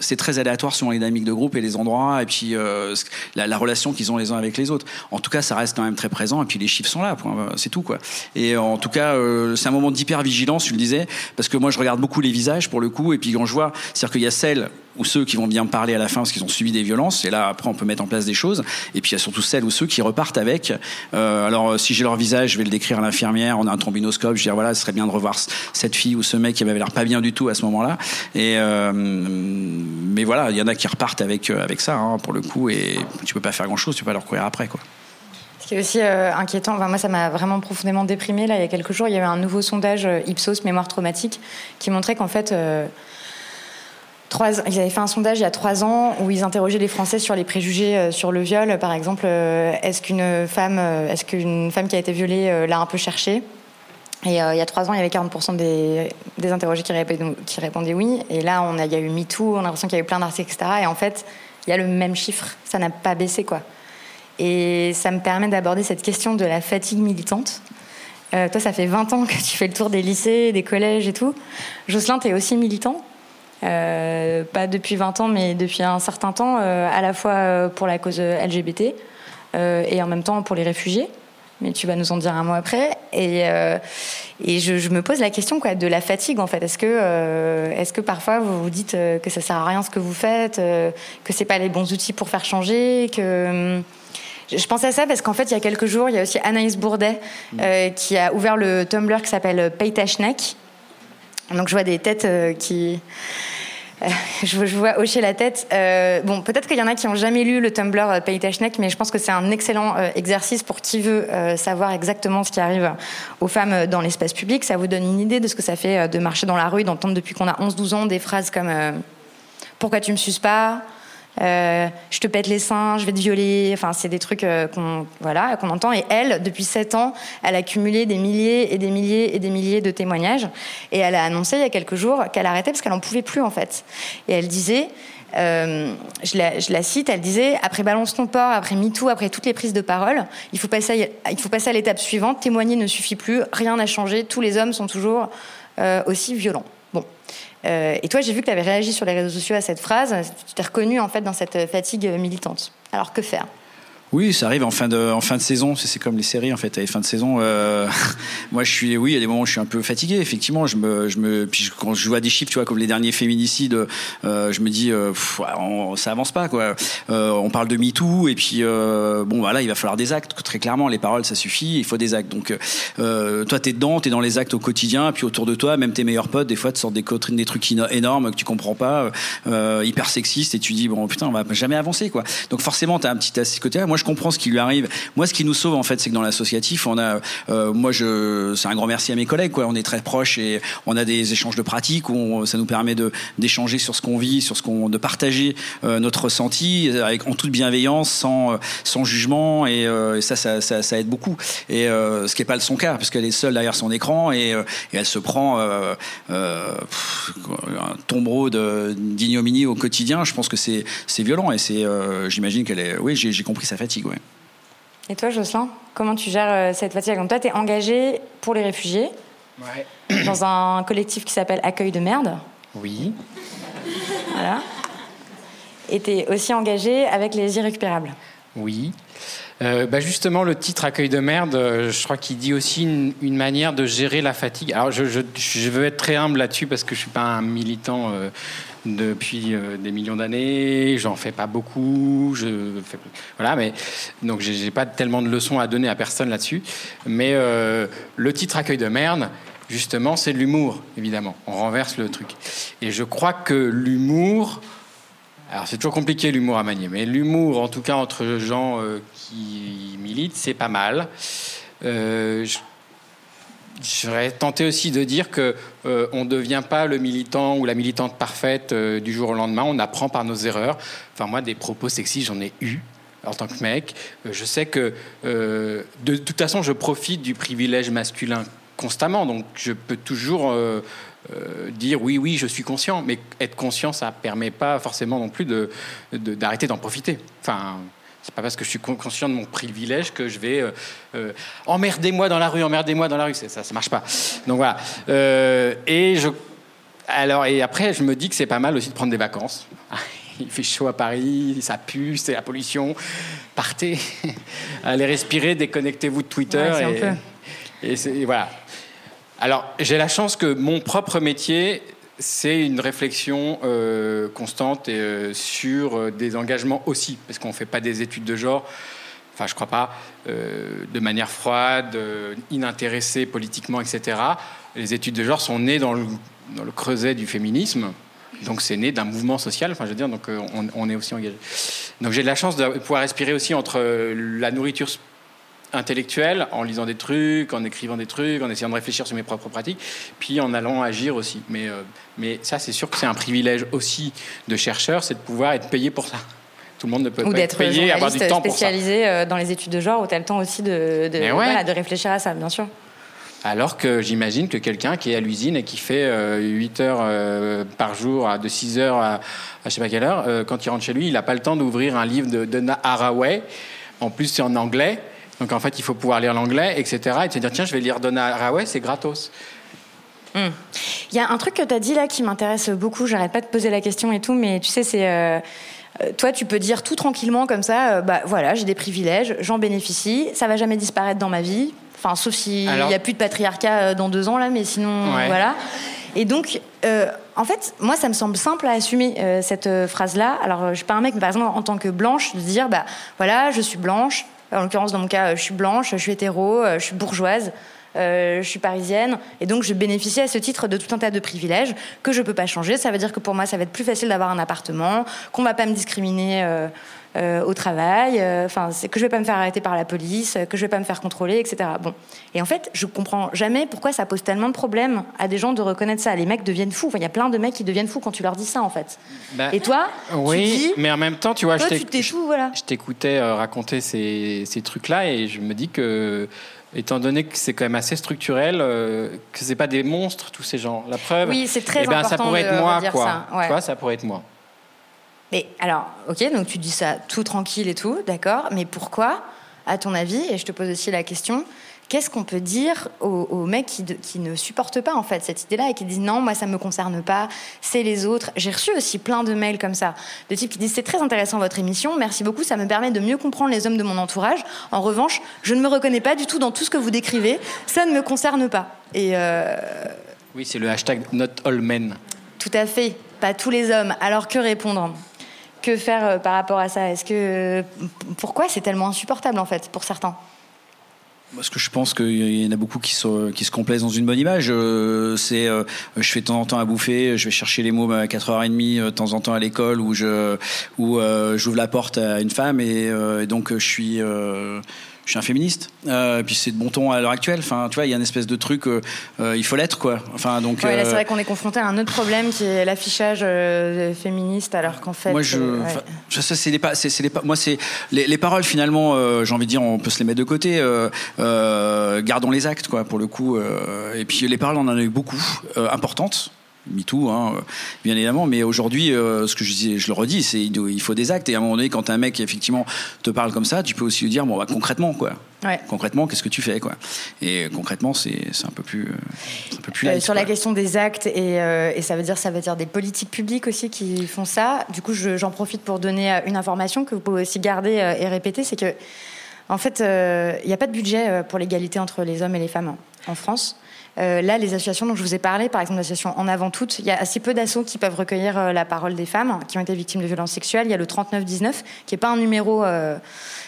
c'est très aléatoire selon les dynamiques de groupe et les endroits et puis euh, la, la, relation qu'ils ont les uns avec les autres. En tout cas, ça reste quand même très présent et puis les chiffres sont là, c'est tout quoi. Et en tout cas, euh, c'est un moment d'hyper vigilance, tu le disais, parce que moi je regarde beaucoup les visages pour le coup et puis quand je vois, c'est-à-dire qu'il y a celles ou ceux qui vont bien parler à la fin parce qu'ils ont subi des violences. Et là, après, on peut mettre en place des choses. Et puis, il y a surtout celles ou ceux qui repartent avec. Euh, alors, si j'ai leur visage, je vais le décrire à l'infirmière. On a un trombinoscope. Je vais dire, voilà, ce serait bien de revoir cette fille ou ce mec qui m'avait l'air pas bien du tout à ce moment-là. Et euh, mais voilà, il y en a qui repartent avec euh, avec ça, hein, pour le coup. Et tu peux pas faire grand-chose. Tu peux pas leur courir après, quoi. Ce qui est aussi inquiétant, enfin, moi ça m'a vraiment profondément déprimé. Là, il y a quelques jours, il y avait un nouveau sondage Ipsos Mémoire traumatique qui montrait qu'en fait, ils avaient fait un sondage il y a trois ans où ils interrogeaient les Français sur les préjugés euh, sur le viol. Par exemple, euh, est-ce qu'une femme, euh, est-ce femme qui a été violée l'a un peu cherché? Et il y a trois ans, il y avait 40% des, interrogés qui répondaient, oui. Et là, il y a eu MeToo, on a l'impression qu'il y a eu plein d'articles, etc. Et en fait, il y a le même chiffre. Ça n'a pas baissé, quoi. Et ça me permet d'aborder cette question de la fatigue militante. toi, ça fait 20 ans que tu fais le tour des lycées, des collèges et tout. Jocelyn, tu es aussi militant? Euh, pas depuis 20 ans, mais depuis un certain temps, euh, à la fois euh, pour la cause LGBT et en même temps pour les réfugiés. Mais tu vas nous en dire un mot après. Et, et je, me pose la question quoi, de la fatigue, en fait. Est-ce que, est-ce que parfois vous vous dites que ça sert à rien ce que vous faites, que c'est pas les bons outils pour faire changer, que. Je pense à ça parce qu'en fait, il y a quelques jours, il y a aussi Anaïs Bourdet mmh. qui a ouvert le Tumblr qui s'appelle Paytashnek, donc je vois des têtes euh, qui... Euh, je, vois hocher la tête. Euh, bon, peut-être qu'il y en a qui n'ont jamais lu le Tumblr Paytashnek, mais je pense que c'est un excellent exercice pour qui veut savoir exactement ce qui arrive aux femmes dans l'espace public. Ça vous donne une idée de ce que ça fait de marcher dans la rue, d'entendre depuis qu'on a 11-12 ans des phrases comme Pourquoi tu me suces pas? Euh, je te pète les seins, je vais te violer. Enfin, c'est des trucs euh, qu'on voilà, qu'on entend. Et elle, depuis 7 ans, elle a cumulé des milliers et des milliers et des milliers de témoignages. Et elle a annoncé il y a quelques jours qu'elle arrêtait parce qu'elle n'en pouvait plus, en fait. Et elle disait, euh, je, la, cite, elle disait Après Balance ton port, après MeToo, après toutes les prises de parole, il faut passer à, il faut passer à l'étape suivante. Témoigner ne suffit plus, rien n'a changé, tous les hommes sont toujours aussi violents. Euh, et toi, j'ai vu que tu avais réagi sur les réseaux sociaux à cette phrase. Tu t'es reconnu en fait dans cette fatigue militante. Alors que faire? Oui, ça arrive en fin de, en fin de saison. C'est comme les séries en fait. À fin de saison, euh, moi je suis, oui, il y a des moments où je suis un peu fatigué. Effectivement, je me, je me, puis quand je vois des chiffres, tu vois, comme les derniers féminicides, euh, je me dis, euh, ça avance pas quoi. On parle de MeToo et puis bon, voilà, il va falloir des actes. Très clairement, les paroles ça suffit. Il faut des actes. Donc, toi, t'es dedans, t'es dans les actes au quotidien. Puis autour de toi, même tes meilleurs potes, des fois, te sortent des, des trucs énormes que tu comprends pas, hyper sexistes, et tu dis bon putain, on va jamais avancer quoi. Donc forcément, t'as un petit à ce côté-là. Moi, je comprends ce qui lui arrive. Moi, ce qui nous sauve, en fait, c'est que dans l'associatif, on a, euh, moi, c'est un grand merci à mes collègues. On est très proches et on a des échanges de pratiques où ça nous permet d'échanger sur ce qu'on vit, sur ce qu'on, de partager euh, notre ressenti avec, en toute bienveillance, sans, euh, jugement et, ça, ça, aide beaucoup. Et ce qui n'est pas son cas, parce qu'elle est seule derrière son écran et, elle se prend un tombereau de, d'ignominie au quotidien. Je pense que c'est, violent et j'imagine qu'elle est, oui, j'ai, j'ai compris sa fatigue, ouais. Et toi, Jocelyn, comment tu gères euh, cette fatigue? Donc toi, tu es engagé pour les réfugiés dans un collectif qui s'appelle Accueil de merde. Oui. Voilà. Et tu es aussi engagé avec les irrécupérables. Oui. Euh, bah justement, le titre Accueil de merde, euh, je crois qu'il dit aussi une, manière de gérer la fatigue. Alors, je, je, veux être très humble là-dessus parce que je suis pas un militant depuis euh, des millions d'années. J'en fais pas beaucoup. Je fais, voilà, mais donc j'ai pas tellement de leçons à donner à personne là-dessus. Mais euh, le titre accueil de merde, justement, c'est l'humour, évidemment. On renverse le truc. Et je crois que l'humour, alors c'est toujours compliqué l'humour à manier, mais l'humour, en tout cas entre gens euh, qui militent, c'est pas mal. Serais tenté aussi de dire que euh, on ne devient pas le militant ou la militante parfaite euh, du jour au lendemain. On apprend par nos erreurs. Enfin, moi, des propos sexistes, j'en ai eu en tant que mec. Euh, je sais que, de, toute façon, je profite du privilège masculin constamment. Donc, je peux toujours dire oui, oui, je suis conscient. Mais être conscient, ça ne permet pas forcément non plus d'arrêter d'en profiter. Enfin, c'est pas parce que je suis conscient de mon privilège que je vais euh, euh emmerdez-moi dans la rue, emmerdez-moi dans la rue. Ça, ça marche pas. Donc voilà. Euh, et je, alors et après, je me dis que c'est pas mal aussi de prendre des vacances. Il fait chaud à Paris, ça pue, c'est la pollution. Partez, allez respirer, déconnectez-vous de Twitter. et, et voilà. Alors, j'ai la chance que mon propre métier c'est une réflexion euh, constante euh, sur euh, des engagements aussi, parce qu'on ne fait pas des études de genre, enfin je crois pas, de manière froide, inintéressée politiquement, etc. Les études de genre sont nées dans le, creuset du féminisme, donc c'est né d'un mouvement social, enfin je veux dire, donc on, on est aussi engagé. Donc j'ai de la chance de pouvoir respirer aussi entre la nourriture intellectuel en lisant des trucs, en écrivant des trucs, en essayant de réfléchir sur mes propres pratiques, puis en allant agir aussi. Mais, euh, mais ça, c'est sûr que c'est un privilège aussi de chercheur, c'est de pouvoir être payé pour ça. Tout le monde ne peut pas être payé, avoir du temps pour ça. spécialisé euh, dans les études de genre, où tu as le temps aussi de, de, voilà, de réfléchir à ça, bien sûr. Alors que j'imagine que quelqu'un qui est à l'usine et qui fait 8 heures par jour, de 6 heures à, je sais pas quelle heure, quand il rentre chez lui, il n'a pas le temps d'ouvrir un livre de Donna Haraway. En plus, c'est en anglais. Donc en fait, il faut pouvoir lire l'anglais, etc. Et se dire, tiens, je vais lire Donna Haraway, c'est gratos. Hmm. Il y a un truc que tu as dit là qui m'intéresse beaucoup, j'arrête pas de poser la question et tout, mais tu sais, c'est. Euh, euh, toi, tu peux dire tout tranquillement comme ça, euh, bah voilà, j'ai des privilèges, j'en bénéficie, ça va jamais disparaître dans ma vie. Enfin, sauf s'il n'y a plus de patriarcat dans deux ans là, mais sinon, voilà. Et donc, en fait, moi, ça me semble simple à assumer cette phrase-là. Alors, je suis pas un mec, mais par exemple, en tant que blanche, de dire, bah voilà, je suis blanche, en l'occurrence, dans mon cas, je suis blanche, je suis hétéro, je suis bourgeoise. Euh, je suis parisienne, et donc je bénéficie à ce titre de tout un tas de privilèges que je ne peux pas changer. Ça veut dire que pour moi, ça va être plus facile d'avoir un appartement, qu'on ne va pas me discriminer euh, euh, au travail, enfin, c'est que je ne vais pas me faire arrêter par la police, que je ne vais pas me faire contrôler, etc. Bon. Et en fait, je comprends jamais pourquoi ça pose tellement de problèmes à des gens de reconnaître ça. Les mecs deviennent fous. Il y a plein de mecs qui deviennent fous quand tu leur dis ça, en fait. Bah, et toi, oui, tu dis, mais en même temps, tu vois, toi, je t'écoutais raconter ces, ces trucs-là et je me dis que étant donné que c'est quand même assez structurel, euh, que c'est pas des monstres tous ces gens. La preuve, oui, c'est très eh ben, ça pourrait être moi, quoi. Ça, Tu vois, ça pourrait être moi. Mais alors, ok, donc tu dis ça tout tranquille et tout, d'accord. Mais pourquoi, à ton avis, et je te pose aussi la question, Qu'est-ce qu'on peut dire aux, mecs qui, ne supportent pas en fait cette idée-là et qui disent non, moi ça me concerne pas, c'est les autres. J'ai reçu aussi plein de mails comme ça, de types qui disent c'est très intéressant votre émission, merci beaucoup, ça me permet de mieux comprendre les hommes de mon entourage. En revanche, je ne me reconnais pas du tout dans tout ce que vous décrivez, ça ne me concerne pas. Et euh, oui, c'est le hashtag Not All Men. Tout à fait, pas tous les hommes. Alors que répondre? Que faire euh, par rapport à ça? Est-ce que pourquoi c'est tellement insupportable en fait pour certains? Parce que je pense qu'il y en a beaucoup qui se, qui se complaisent dans une bonne image. Euh, c'est, euh, je fais de temps en temps à bouffer, je vais chercher les mots à 4h30 de temps en temps à l'école où je, où euh, j'ouvre la porte à une femme et donc je suis je suis un féministe. Euh, puis c'est de bon ton à l'heure actuelle. Enfin, tu vois, il y a une espèce de truc, euh, euh, il faut l'être, quoi. Enfin, donc. Ouais, c'est vrai qu'on est confronté à un autre problème qui est l'affichage féministe, alors qu'en fait. Moi, je, ça, c'est les, c'est, les, moi, c'est les, les, paroles finalement. j'ai envie de dire, on peut se les mettre de côté. gardons les actes, quoi, pour le coup. et puis les paroles, on en a eu beaucoup, importantes. MeToo, hein, bien évidemment. Mais aujourd'hui, euh, ce que je, le redis, c'est il faut des actes. Et à un moment donné, quand un mec effectivement te parle comme ça, tu peux aussi lui dire bon, bah, concrètement, quoi. Concrètement, qu'est-ce que tu fais, quoi. Et concrètement, c'est un peu plus, un peu plus euh, sur la question des actes et, euh, et, ça veut dire ça veut dire des politiques publiques aussi qui font ça. Du coup, j'en profite pour donner une information que vous pouvez aussi garder et répéter, c'est que en fait, il n'y a pas de budget pour l'égalité entre les hommes et les femmes en France. Euh, là, les associations dont je vous ai parlé, par exemple l'association En Avant Toutes, il y a assez peu d'assauts qui peuvent recueillir euh, la parole des femmes qui ont été victimes de violences sexuelles. Il y a le 3919, qui n'est pas un numéro euh,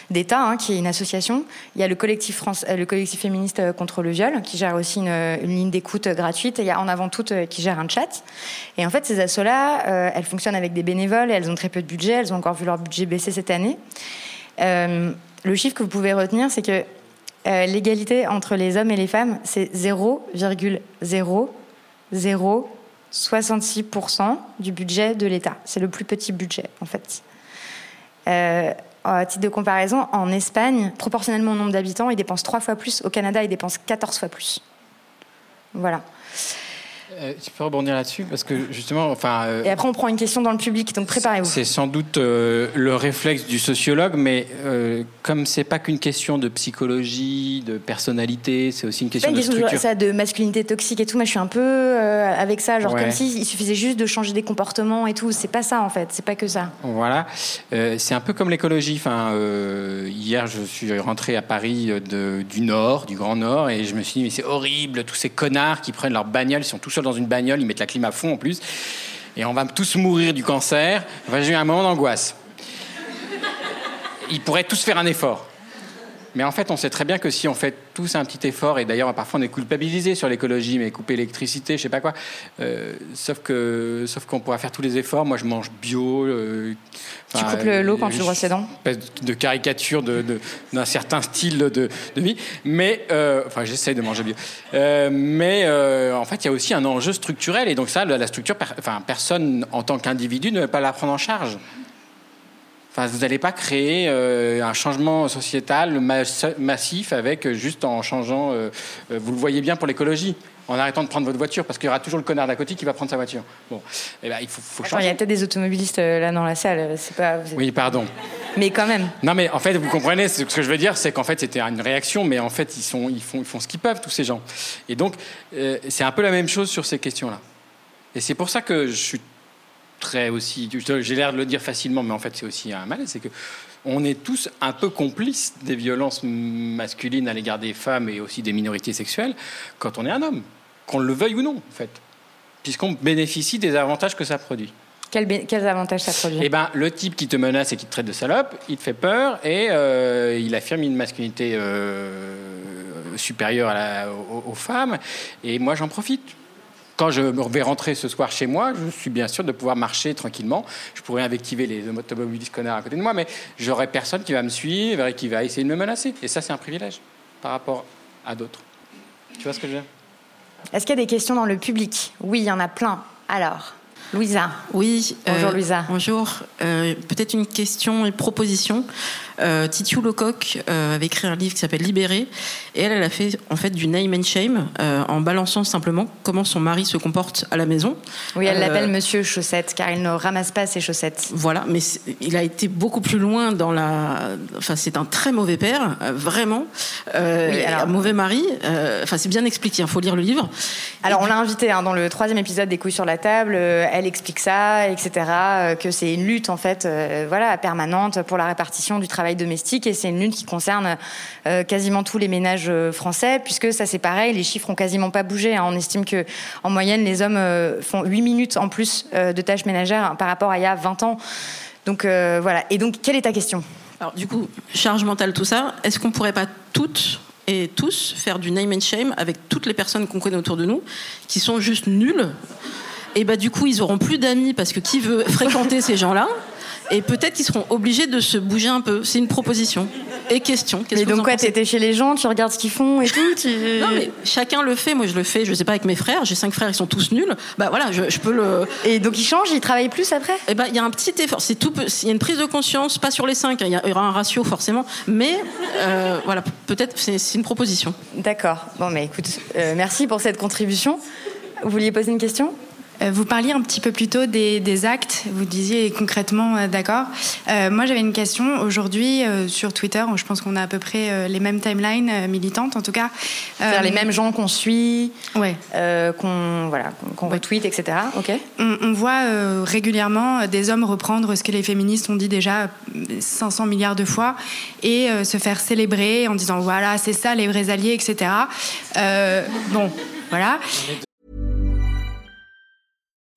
d'État, hein, qui est une association. Il y a le collectif, le collectif féministe contre le viol, qui gère aussi une, ligne d'écoute gratuite. Et il y a En Avant Toutes qui gère un chat. Et en fait, ces assos-là, elles fonctionnent avec des bénévoles, et elles ont très peu de budget, elles ont encore vu leur budget baisser cette année. le chiffre que vous pouvez retenir, c'est que euh, l'égalité entre les hommes et les femmes, c'est 0,0066% du budget de l'État. C'est le plus petit budget, en fait. Euh, à titre de comparaison, en Espagne, proportionnellement au nombre d'habitants, ils dépensent trois fois plus. Au Canada, ils dépensent 14 fois plus. Voilà. Euh, tu peux rebondir là-dessus parce que justement, enfin. Euh, et après, on prend une question dans le public, donc préparez-vous. C'est sans doute euh, le réflexe du sociologue, mais comme c'est pas qu'une question de psychologie, de personnalité, c'est aussi une question, de structure. ça, de masculinité toxique et tout. Moi, je suis un peu avec ça, genre comme si il suffisait juste de changer des comportements et tout. C'est pas ça en fait, c'est pas que ça. Voilà, c'est un peu comme l'écologie. Enfin, hier, je suis rentré à Paris de, du Nord, du Grand Nord, et je me suis dit mais c'est horrible, tous ces connards qui prennent leur bagnole, ils sont tous dans une bagnole, ils mettent la clim à fond en plus, et on va tous mourir du cancer. J'ai eu un moment d'angoisse. Ils pourraient tous faire un effort. Mais en fait, on sait très bien que si on fait tous un petit effort, et d'ailleurs parfois on est culpabilisé sur l'écologie, mais couper l'électricité, je sais pas quoi, euh, sauf que sauf qu'on pourra faire tous les efforts. Moi, je mange bio. Euh, tu coupes l'eau quand tu brosses les dents De caricature d'un de, certain style de, de vie. Mais, euh, enfin, j'essaye de manger bio. mais en fait, il y a aussi un enjeu structurel. Et donc ça, la structure, enfin, personne en tant qu'individu ne va pas la prendre en charge vous n'allez pas créer euh, un changement sociétal massif avec euh, juste en changeant. Euh, vous le voyez bien pour l'écologie en arrêtant de prendre votre voiture, parce qu'il y aura toujours le connard d'à côté qui va prendre sa voiture. Bon, eh ben, il faut, changer. Il y a peut-être des automobilistes là dans la salle, c'est pas. Oui, pardon. Mais quand même. Non, mais en fait, vous comprenez, ce que je veux dire, c'est qu'en fait, c'était une réaction, mais en fait, ils, sont, ils, font, ils font ce qu'ils peuvent, tous ces gens. Et donc, c'est un peu la même chose sur ces questions-là. Et c'est pour ça que je suis très aussi. J'ai l'air de le dire facilement, mais en fait, c'est aussi un mal. C'est que on est tous un peu complices des violences masculines à l'égard des femmes et aussi des minorités sexuelles quand on est un homme, qu'on le veuille ou non, en fait, puisqu'on bénéficie des avantages que ça produit. quels avantages ça produit? Eh ben, le type qui te menace et qui te traite de salope, il te fait peur et euh, il affirme une masculinité euh, supérieure aux, femmes. Et moi, j'en profite quand je vais rentrer ce soir chez moi, je suis bien sûr de pouvoir marcher tranquillement. Je pourrais invectiver les automobilistes connards à côté de moi, mais j'aurai personne qui va me suivre et qui va essayer de me menacer. Et ça, c'est un privilège par rapport à d'autres. Tu vois ce que je veux dire? Est-ce qu'il y a des questions dans le public? Oui, il y en a plein. Alors Louisa. Oui. Bonjour euh, Louisa. Bonjour. Euh, peut-être une question et proposition. Euh, Titiou Lecoq euh, avait écrit un livre qui s'appelle Libéré, et elle, elle a fait en fait du name and shame en balançant simplement comment son mari se comporte à la maison. Oui, elle l'appelle Monsieur Chaussette car il ne ramasse pas ses chaussettes. Voilà, mais il a été beaucoup plus loin dans la. Enfin, c'est un très mauvais père, vraiment. oui, alors... Un mauvais mari. Enfin, c'est bien expliqué. Il faut lire le livre. Alors, on l'a invité hein, dans le troisième épisode des couilles sur la table. elle explique ça, etc. que c'est une lutte en fait, voilà, permanente pour la répartition du travail domestique et c'est une lutte qui concerne euh, quasiment tous les ménages euh, français puisque ça c'est pareil, les chiffres ont quasiment pas bougé. Hein. On estime que en moyenne les hommes euh, font 8 minutes en plus de tâches ménagères par rapport à il y a 20 ans. Donc voilà. Et donc quelle est ta question? Alors du coup, charge mentale tout ça, est-ce qu'on pourrait pas toutes et tous faire du name and shame avec toutes les personnes qu'on connaît autour de nous qui sont juste nulles? Et bah du coup ils auront plus d'amis parce que qui veut fréquenter ces gens-là et peut-être qu'ils seront obligés de se bouger un peu. C'est une proposition. Et question. Mais donc quoi, t'étais chez les gens, tu regardes ce qu'ils font et tout Non mais chacun le fait. Moi je le fais, je sais pas avec mes frères. J'ai cinq frères, ils sont tous nuls. Bah voilà, je, peux le. Et donc ils changent, ils travaillent plus après Eh ben il y a un petit effort. C'est tout. Il y a une prise de conscience, pas sur les cinq. Hein. Il y aura un ratio forcément, mais euh, voilà, peut-être c'est une proposition. D'accord. Bon mais écoute, euh, merci pour cette contribution. Vous vouliez poser une question? Vous parliez un petit peu plus tôt des, actes, vous disiez concrètement, euh, d'accord. Euh, moi, j'avais une question. Aujourd'hui, sur Twitter, je pense qu'on a à peu près les mêmes timelines militantes, en tout cas. les mêmes gens qu'on suit, ouais. qu'on voilà, qu'on retweet, etc. Ok. On, voit régulièrement des hommes reprendre ce que les féministes ont dit déjà 500 milliards de fois et se faire célébrer en disant voilà, c'est ça les vrais alliés, etc. bon, voilà.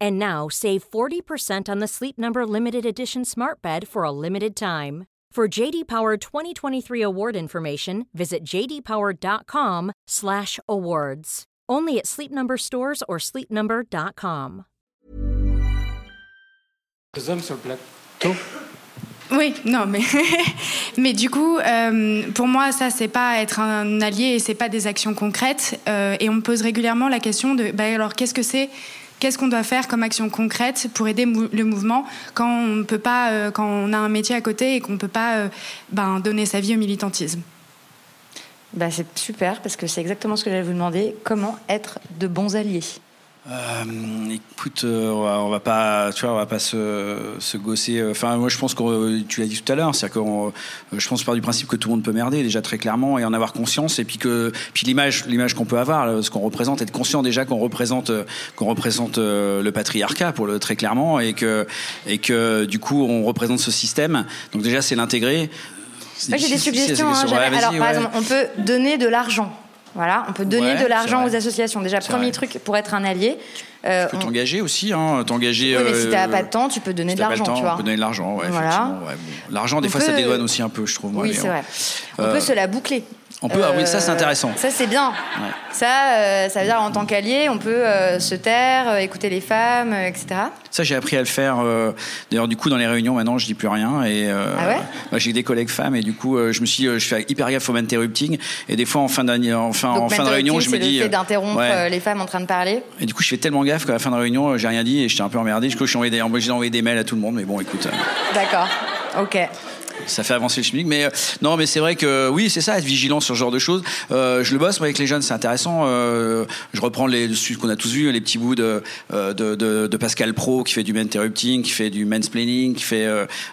And now save 40% on the Sleep Number limited edition smart bed for a limited time. For JD Power 2023 award information, visit jdpower.com/awards. Only at Sleep Number stores or sleepnumber.com. Les hommes sur le plateau. Oui, non, mais mais du coup, euh, pour moi, ça c'est pas être un allié et c'est pas des actions concrètes. Euh, et on me pose régulièrement la question de, bah, alors qu'est-ce que c'est qu'est-ce qu'on doit faire comme action concrète pour aider le mouvement quand on peut pas, quand on a un métier à côté et qu'on ne peut pas ben, donner sa vie au militantisme? Bah, C'est super parce que c'est exactement ce que j'allais vous demander. Comment être de bons alliés? Euh, écoute, euh, on, va, pas, tu vois, on va pas se, se gosser. Euh, enfin, moi, je pense que tu l'as dit tout à l'heure, c'est-à-dire que je pense par du principe que tout le monde peut merder déjà très clairement et en avoir conscience. Et puis que, puis l'image, l'image qu'on peut avoir, ce qu'on représente, être conscient déjà qu'on représente, qu'on représente le patriarcat pour le très clairement et que, et que du coup, on représente ce système. Donc déjà, c'est l'intégrer. Moi, j'ai des suggestions. Hein, Alors, par exemple, on peut donner de l'argent voilà, on peut donner de l'argent aux associations. Déjà, premier truc pour être un allié. Euh, tu peux t'engager aussi, hein, t'engager. Oui, mais si t'as euh, pas de temps, tu peux donner de l'argent, tu vois. On peut donner de l'argent, ouais, voilà. L'argent, des fois, ça dédouane aussi un peu, je trouve. oui, c'est vrai. On peut euh, se la boucler. On peut, ah oui, ça c'est intéressant. Ça c'est bien. Ça, ça veut dire en tant qu'allié, on peut se taire, écouter les femmes, etc. Ça j'ai appris à le faire. D'ailleurs, du coup, dans les réunions maintenant, je dis plus rien. Et ah ouais? bah, j'ai des collègues femmes et du coup, je me suis, je fais hyper gaffe au interrupting. Et des fois, en fin de, en fin, en fin de réunion, je me dis. C'est d'interrompre les femmes en train de parler. Et du coup, je fais tellement gaffe qu'à la fin de réunion, j'ai rien dit et j'étais un peu emmerdé. Je crois que j'ai envoyé, envoyé des mails à tout le monde, mais bon, écoute. D'accord. Ok ça fait avancer le schmick. Mais euh, non, mais c'est vrai que oui, c'est ça, être vigilant sur ce genre de choses. Euh, je le bosse moi, avec les jeunes, c'est intéressant. Euh, je reprends les ce qu'on a tous vu, les petits bouts de, de, de, de, Pascal Pro qui fait du interrupting, qui fait du mansplaining, qui fait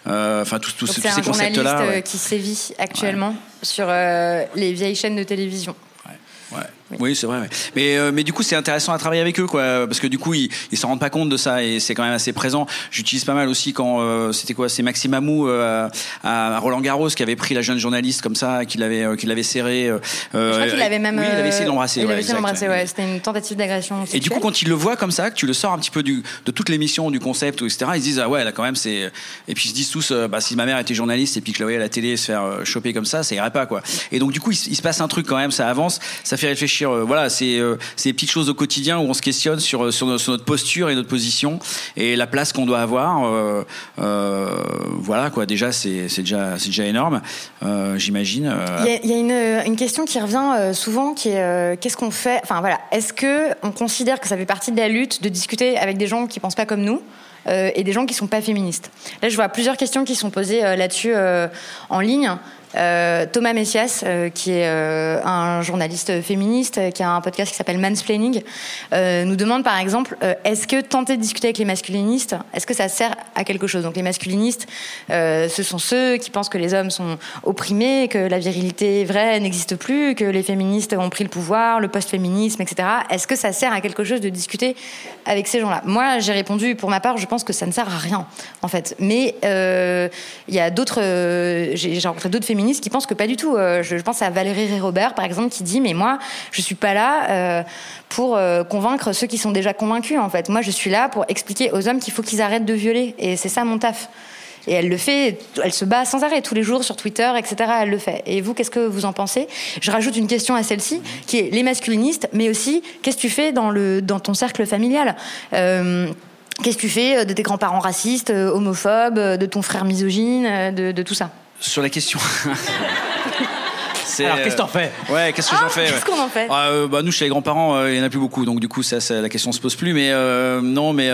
enfin tous tous ces concepts-là. C'est un qui sévit actuellement sur les vieilles chaînes de télévision. Oui, c'est vrai. Mais, euh, mais du coup, c'est intéressant à travailler avec eux, quoi, parce que du coup, ils, ils s'en rendent pas compte de ça et c'est quand même assez présent. J'utilise pas mal aussi quand euh, c'était quoi, c'est Maxime Amou euh, à, Roland Garros qui avait pris la jeune journaliste comme ça, qui l'avait, qui l'avait serré. Je crois qu'il avait même. Oui, il avait essayé de l'embrasser. Il avait essayé de l'embrasser, ouais. C'était une tentative d'agression. Et du coup, quand il le voit comme ça, que tu le sors un petit peu du, de toute l'émission, du concept, etc. Ils se disent ah ouais, là quand même c'est. Et puis ils se disent tous, bah si ma mère était journaliste et puis que je la voyais à la télé se faire choper comme ça, ça irait pas quoi. Et donc du coup, il, il se passe un truc quand même, ça avance, ça fait réfléchir. Voilà, c'est euh, ces petites choses au quotidien où on se questionne sur, sur, notre posture et notre position et la place qu'on doit avoir. Euh, euh, voilà, quoi. Déjà, c'est déjà, déjà énorme, j'imagine. Il y a, une, une, question qui revient souvent qui est qu'est-ce qu'on fait Enfin, voilà. Est-ce qu'on considère que ça fait partie de la lutte de discuter avec des gens qui pensent pas comme nous et des gens qui sont pas féministes? Là, je vois plusieurs questions qui sont posées là-dessus en ligne. Euh, Thomas Messias, euh, qui est euh, un journaliste féministe, qui a un podcast qui s'appelle Mansplaining, nous demande par exemple est-ce que tenter de discuter avec les masculinistes, est-ce que ça sert à quelque chose? Donc les masculinistes, ce sont ceux qui pensent que les hommes sont opprimés, que la virilité vraie n'existe plus, que les féministes ont pris le pouvoir, le post-féminisme, etc. Est-ce que ça sert à quelque chose de discuter avec ces gens-là? Moi, j'ai répondu pour ma part, je pense que ça ne sert à rien en fait. Mais il y a d'autres, j'ai rencontré d'autres féministes qui pensent que pas du tout. Euh, je, pense à Valérie Robert, par exemple, qui dit Mais moi, je suis pas là euh, pour euh, convaincre ceux qui sont déjà convaincus, en fait. Moi, je suis là pour expliquer aux hommes qu'il faut qu'ils arrêtent de violer. Et c'est ça mon taf. Et elle le fait, elle se bat sans arrêt tous les jours sur Twitter, etc. Elle le fait. Et vous, qu'est-ce que vous en pensez? Je rajoute une question à celle-ci, qui est les masculinistes, mais aussi qu'est-ce que tu fais dans, le, dans ton cercle familial? Qu'est-ce que tu fais de tes grands-parents racistes, homophobes, de ton frère misogyne, de tout ça? Sur la question. Alors, qu'est-ce que t'en fais Ouais, qu'est-ce que j'en ah, fais Qu'est-ce qu'on en fait ah, euh, bah, Nous, chez les grands-parents, euh, il n'y en a plus beaucoup, donc du coup, ça, la question se pose plus. Mais euh, non, mais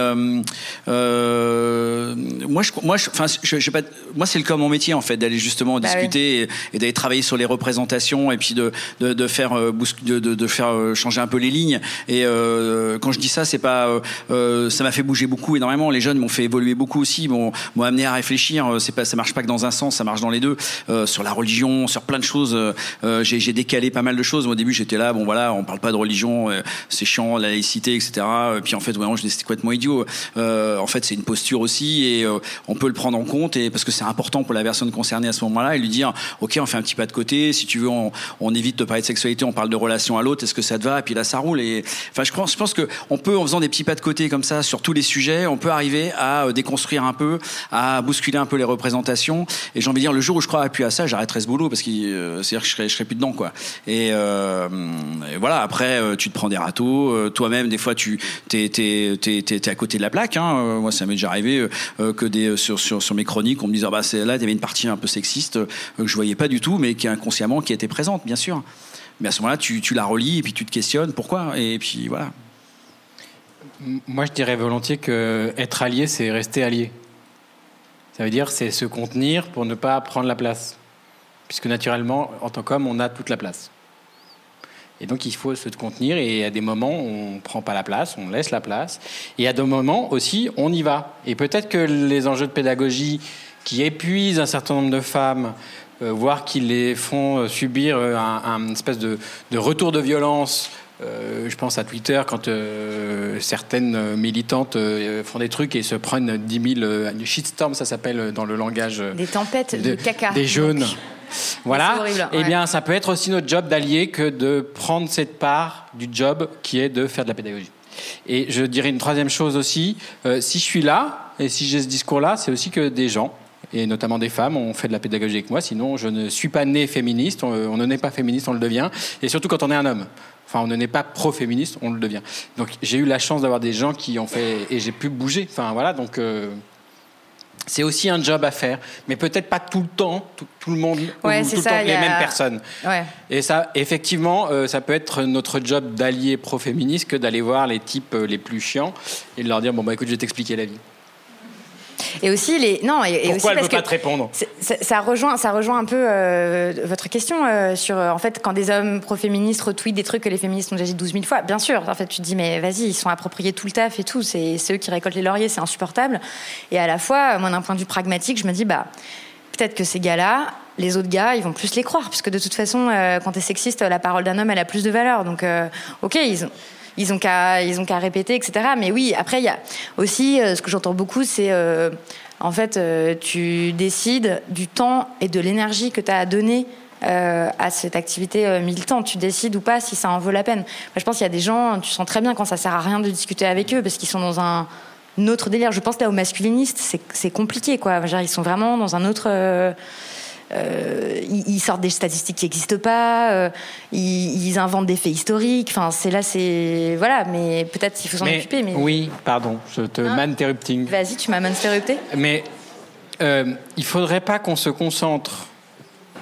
moi, je, moi, enfin, je, pas, moi, c'est le cas mon métier en fait, d'aller justement bah discuter et, d'aller travailler sur les représentations et puis de, de, de faire de, de, faire changer un peu les lignes. Et quand je dis ça, c'est pas, ça m'a fait bouger beaucoup, énormément. Les jeunes m'ont fait évoluer beaucoup aussi, m'ont amené à réfléchir. C'est pas, ça marche pas que dans un sens, ça marche dans les deux. sur la religion, sur plein de choses. Euh, j'ai décalé pas mal de choses. au début, j'étais là, bon voilà, on parle pas de religion, euh, c'est chiant, la laïcité, etc. Et puis en fait, vraiment, je c'était complètement idiot? Euh, en fait, c'est une posture aussi, et on peut le prendre en compte, et parce que c'est important pour la personne concernée à ce moment-là, et lui dire, ok, on fait un petit pas de côté. Si tu veux, on, évite de parler de sexualité, on parle de relation à l'autre. Est-ce que ça te va? Et puis là, ça roule. Et enfin, je pense, je pense que on peut, en faisant des petits pas de côté comme ça sur tous les sujets, on peut arriver à déconstruire un peu, à bousculer un peu les représentations. Et j'ai envie de dire, le jour où je crois appuyer à ça, j'arrêterai ce boulot parce que c'est-à-dire je serais, serais plus dedans, quoi. Et, euh, voilà, après, euh, tu te prends des râteaux. Euh, toi-même, des fois, tu t'es, à côté de la plaque. Hein. Moi, ça m'est déjà arrivé que sur, mes chroniques, on me disait, ah, bah, c'est, là, il y avait une partie un peu sexiste que je voyais pas du tout, mais qui inconsciemment qui était présente, bien sûr. Mais à ce moment-là, tu, tu la relis et puis tu te questionnes pourquoi? Et puis voilà. Moi, je dirais volontiers que être allié, c'est rester allié. Ça veut dire c'est se contenir pour ne pas prendre la place. Puisque naturellement, en tant qu'homme, on a toute la place. Et donc il faut se contenir et à des moments on ne prend pas la place, on laisse la place. Et à des moments aussi on y va. Et peut-être que les enjeux de pédagogie qui épuisent un certain nombre de femmes, euh, voire qui les font subir un, espèce de, retour de violence euh, je pense à Twitter quand euh, certaines militantes font des trucs et se prennent 10 000 shitstorms, ça s'appelle dans le langage des tempêtes de, caca, des jaunes. Voilà. Eh bien, ça peut être aussi notre job d'allier que de prendre cette part du job qui est de faire de la pédagogie. Et je dirais une troisième chose aussi, euh, si je suis là et si j'ai ce discours-là, c'est aussi que des gens, et notamment des femmes, ont fait de la pédagogie avec moi. Sinon, je ne suis pas né féministe. On, on ne naît pas féministe, on le devient. Et surtout quand on est un homme. Enfin, on ne naît pas pro-féministe, on le devient. Donc, j'ai eu la chance d'avoir des gens qui ont fait et j'ai pu bouger. Enfin, voilà. Donc, euh, c'est aussi un job à faire, mais peut-être pas tout le temps, tout, le monde, ouais, tout le temps les mêmes personnes. Et ça, effectivement, euh, ça peut être notre job d'allier pro-féministe que d'aller voir les types euh, les plus chiants et de leur dire bon bah écoute, je vais t'expliquer la vie. Et aussi les non et, Pourquoi aussi elle parce veut pas te répondre? ça, rejoint ça rejoint un peu euh, votre question euh, sur euh, en fait quand des hommes pro-féministes retweetent des trucs que les féministes ont déjà dit 12 000 fois. Bien sûr, en fait tu te dis mais vas-y ils sont appropriés tout le taf et tout, c'est eux qui récoltent les lauriers, c'est insupportable. Et à la fois moi d'un point de vue pragmatique, je me dis bah peut-être que ces gars-là, les autres gars, ils vont plus les croire, puisque de toute façon, quand tu es sexiste, la parole d'un homme, elle a plus de valeur. Donc, ok, ils ont, ils ont qu'à ils ont qu'à répéter, etc. Mais oui, après il y a aussi euh, ce que j'entends beaucoup, c'est euh, en fait euh, tu décides du temps et de l'énergie que tu as à donner à cette activité militante. Tu décides ou pas si ça en vaut la peine. Je pense qu'il y a des gens, tu sens très bien quand ça sert à rien de discuter avec eux parce qu'ils sont dans un autre délire. Je pense là aux masculinistes, c'est compliqué, quoi. Genre, ils sont vraiment dans un autre. Euh, ils, sortent des statistiques qui n'existent pas, euh, ils, inventent des faits historiques. Enfin, c'est là, c'est voilà. Mais peut-être qu'il faut s'en occuper. Mais oui, pardon, je te hein m'interrupting. Vas-y, tu m'as interrupté. Mais euh, il faudrait pas qu'on se concentre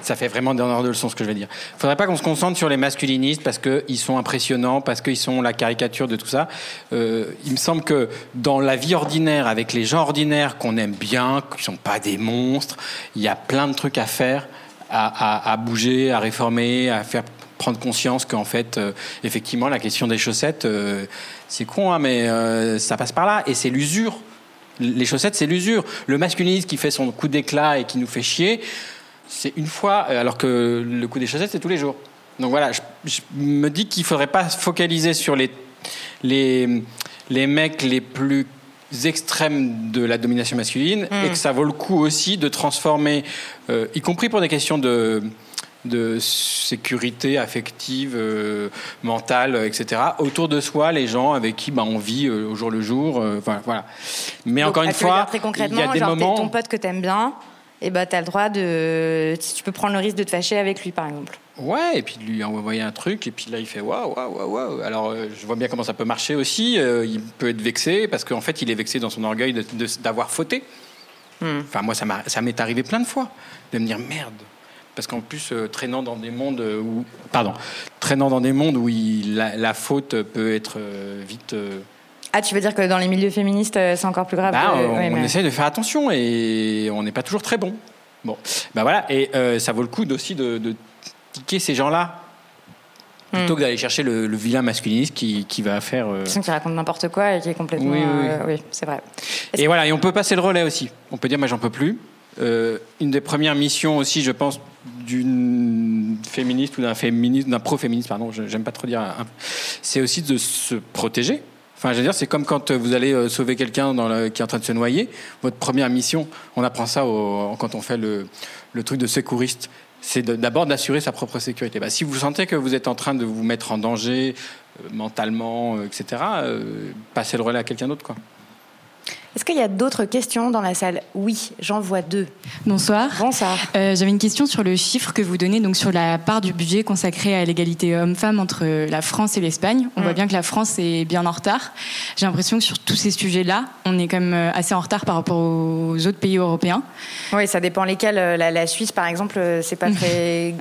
ça fait vraiment donneur de leçons ce que je vais dire. Il ne faudrait pas qu'on se concentre sur les masculinistes parce qu'ils sont impressionnants, parce qu'ils sont la caricature de tout ça. Euh, il me semble que dans la vie ordinaire, avec les gens ordinaires qu'on aime bien, qui sont pas des monstres, il y a plein de trucs à faire, à, bouger, à réformer, à faire prendre conscience qu'en fait, euh, effectivement, la question des chaussettes, euh, c'est con, hein, mais ça passe par là. Et c'est l'usure. Les chaussettes, c'est l'usure. Le masculinisme qui fait son coup d'éclat et qui nous fait chier, c'est une fois, euh, alors que le coup des chaussettes, c'est tous les jours. Donc voilà, je, me dis qu'il ne faudrait pas focaliser sur les, les, les mecs les plus extrêmes de la domination masculine et hmm. que ça vaut le coup aussi de transformer, euh, y compris pour des questions de, de sécurité affective, euh, mentale, etc. Autour de soi, les gens avec qui bah, on vit au jour le jour. voilà. Mais encore une fois, il y a des moments. ton pote que tu aimes bien, et eh ben, tu as le droit de. Tu peux prendre le risque de te fâcher avec lui, par exemple. Ouais, et puis de lui envoyer un truc, et puis là, il fait waouh, waouh, waouh, waouh. Alors, euh, je vois bien comment ça peut marcher aussi. Euh, il peut être vexé, parce qu'en fait, il est vexé dans son orgueil d'avoir fauté. Hmm. Enfin, moi, ça m'est arrivé plein de fois, de me dire merde. Parce qu'en plus, euh, traînant dans des mondes où. Pardon. Traînant dans des mondes où la, la, faute peut être vite ah, tu veux dire que dans les milieux féministes, euh, c'est encore plus grave bah, On, essaie de faire attention et on n'est pas toujours très bon. Bon, ben voilà, et euh, ça vaut le coup aussi de, de tiquer ces gens-là plutôt hmm. que d'aller chercher le, vilain masculiniste qui, qui va faire. Euh... Qui raconte n'importe quoi et qui est complètement. Oui, oui, oui. oui c'est vrai. Et voilà, et on peut passer le relais aussi. On peut dire, moi, j'en peux plus. Euh, une des premières missions aussi, je pense, d'une féministe ou d'un féministe, d'un pro-féministe, pardon, j'aime pas trop dire, c'est aussi de se protéger Enfin, dire, c'est comme quand vous allez euh, sauver quelqu'un qui est en train de se noyer. Votre première mission, on apprend ça quand on fait le, truc de secouriste, c'est d'abord d'assurer sa propre sécurité. Bah, si vous sentez que vous êtes en train de vous mettre en danger euh, mentalement, euh, etc., passez le relais à quelqu'un d'autre, quoi. Est-ce qu'il y a d'autres questions dans la salle Oui, j'en vois deux. Bonsoir. Bonsoir. Euh, j'avais une question sur le chiffre que vous donnez, donc sur la part du budget consacré à l'égalité homme-femme entre la France et l'Espagne. On voit mm. bien que la France est bien en retard. J'ai l'impression que sur tous ces sujets-là, on est quand même euh, assez en retard par rapport aux autres pays européens. Oui, ça dépend lesquels. Euh, la, Suisse, par exemple, c'est pas très.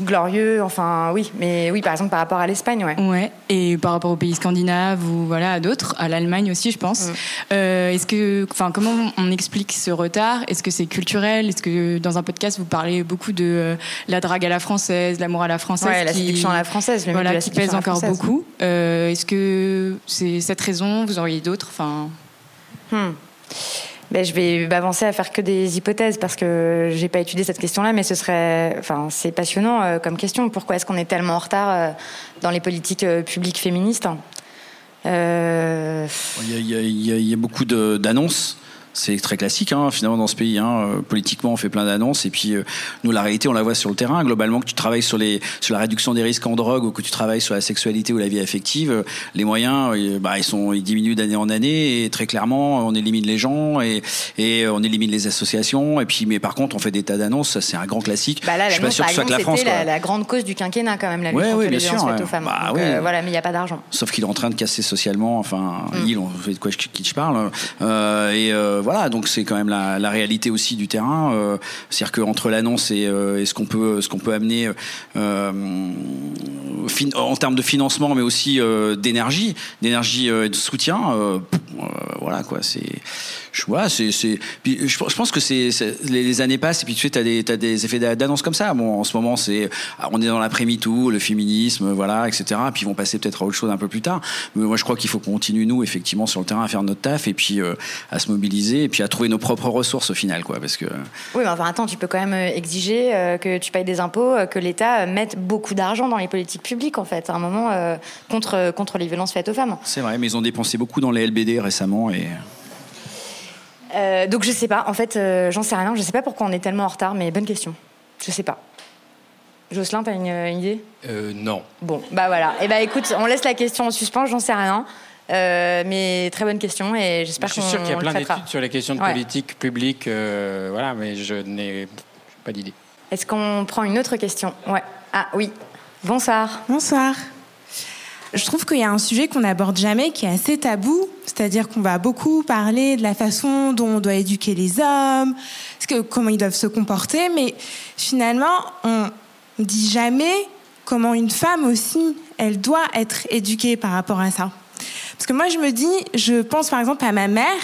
Glorieux. Enfin, oui, mais oui, par exemple, par rapport à l'Espagne, ouais. Ouais, et par rapport aux pays scandinaves ou voilà, à d'autres, à l'Allemagne aussi, je pense. Mm. Euh, est-ce que, enfin, comment on explique ce retard? Est-ce que c'est culturel? Est-ce que dans un podcast, vous parlez beaucoup de euh, la drague à la française, l'amour à la française Ouais, la séduction à la française, le voilà, qui pèse encore beaucoup. Euh, est-ce que c'est cette raison? Vous auriez d'autres? Enfin. Hmm ben, je vais m'avancer à faire que des hypothèses parce que j'ai pas étudié cette question-là, mais ce serait, enfin, c'est passionnant euh, comme question. Pourquoi est-ce qu'on est tellement en retard euh, dans les politiques euh, publiques féministes Il y, a beaucoup d'annonces c'est très classique hein, finalement dans ce pays. Hein. Euh, politiquement, on fait plein d'annonces et puis euh, nous, la réalité, on la voit sur le terrain. Globalement, que tu travailles sur, les, sur la réduction des risques en drogue ou que tu travailles sur la sexualité ou la vie affective, euh, les moyens, bah, ils, sont, ils diminuent d'année en année et très clairement, on élimine les gens et, et on élimine les associations. Et puis, mais par contre, on fait des tas d'annonces. C'est un grand classique. Bah là, Je suis pas sûr que ce soit que la France. C'était la, grande cause du quinquennat quand même, la lutte ouais, contre les violences faites aux femmes. Bah, voilà, mais il n'y a pas d'argent. Sauf qu'il est en train de casser socialement. Enfin, mm. il, on fait de quoi je, qui je parle. et voilà, donc c'est quand même la, réalité aussi du terrain. Euh, C'est-à-dire qu'entre l'annonce et, euh, et, ce qu'on peut, ce peut amener euh, en termes de financement, mais aussi d'énergie, d'énergie et de soutien, voilà quoi. C'est je c'est, c'est, je, pense que c'est, les, années passent et puis tu sais, t'as des, as des effets d'annonce comme ça. Bon, en ce moment, c'est, ah, on est dans l'après-midi tout, le féminisme, voilà, etc. Puis ils vont passer peut-être à autre chose un peu plus tard. Mais moi, je crois qu'il faut qu'on continue nous, effectivement, sur le terrain à faire notre taf et puis euh, à se mobiliser et puis à trouver nos propres ressources au final, quoi, parce que. Oui, mais enfin, attends, tu peux quand même euh, exiger euh, que tu payes des impôts, que l'État mette beaucoup d'argent dans les politiques publiques, en fait, à un moment contre contre les violences faites aux femmes. C'est vrai, mais ils ont dépensé beaucoup dans les LBD récemment et. Euh, donc je sais pas. En fait, euh, j'en sais rien. Je sais pas pourquoi on est tellement en retard, mais bonne question. Je sais pas. Jocelyn, t'as une, une idée? Euh, Non. Bon, bah voilà. Et eh bah écoute, on laisse la question en suspens. J'en sais rien. mais très bonne question et j'espère qu'on. Je suis sûr qu'il y a plein d'études sur les questions de politique publique, voilà, mais je n'ai pas d'idée. Est-ce qu'on prend une autre question? Ouais. Ah oui. Bonsoir. Bonsoir je trouve qu'il y a un sujet qu'on n'aborde jamais qui est assez tabou, c'est-à-dire qu'on va beaucoup parler de la façon dont on doit éduquer les hommes, que, comment ils doivent se comporter, mais finalement, on dit jamais comment une femme aussi, elle doit être éduquée par rapport à ça. Parce que moi, je me dis, je pense par exemple à ma mère,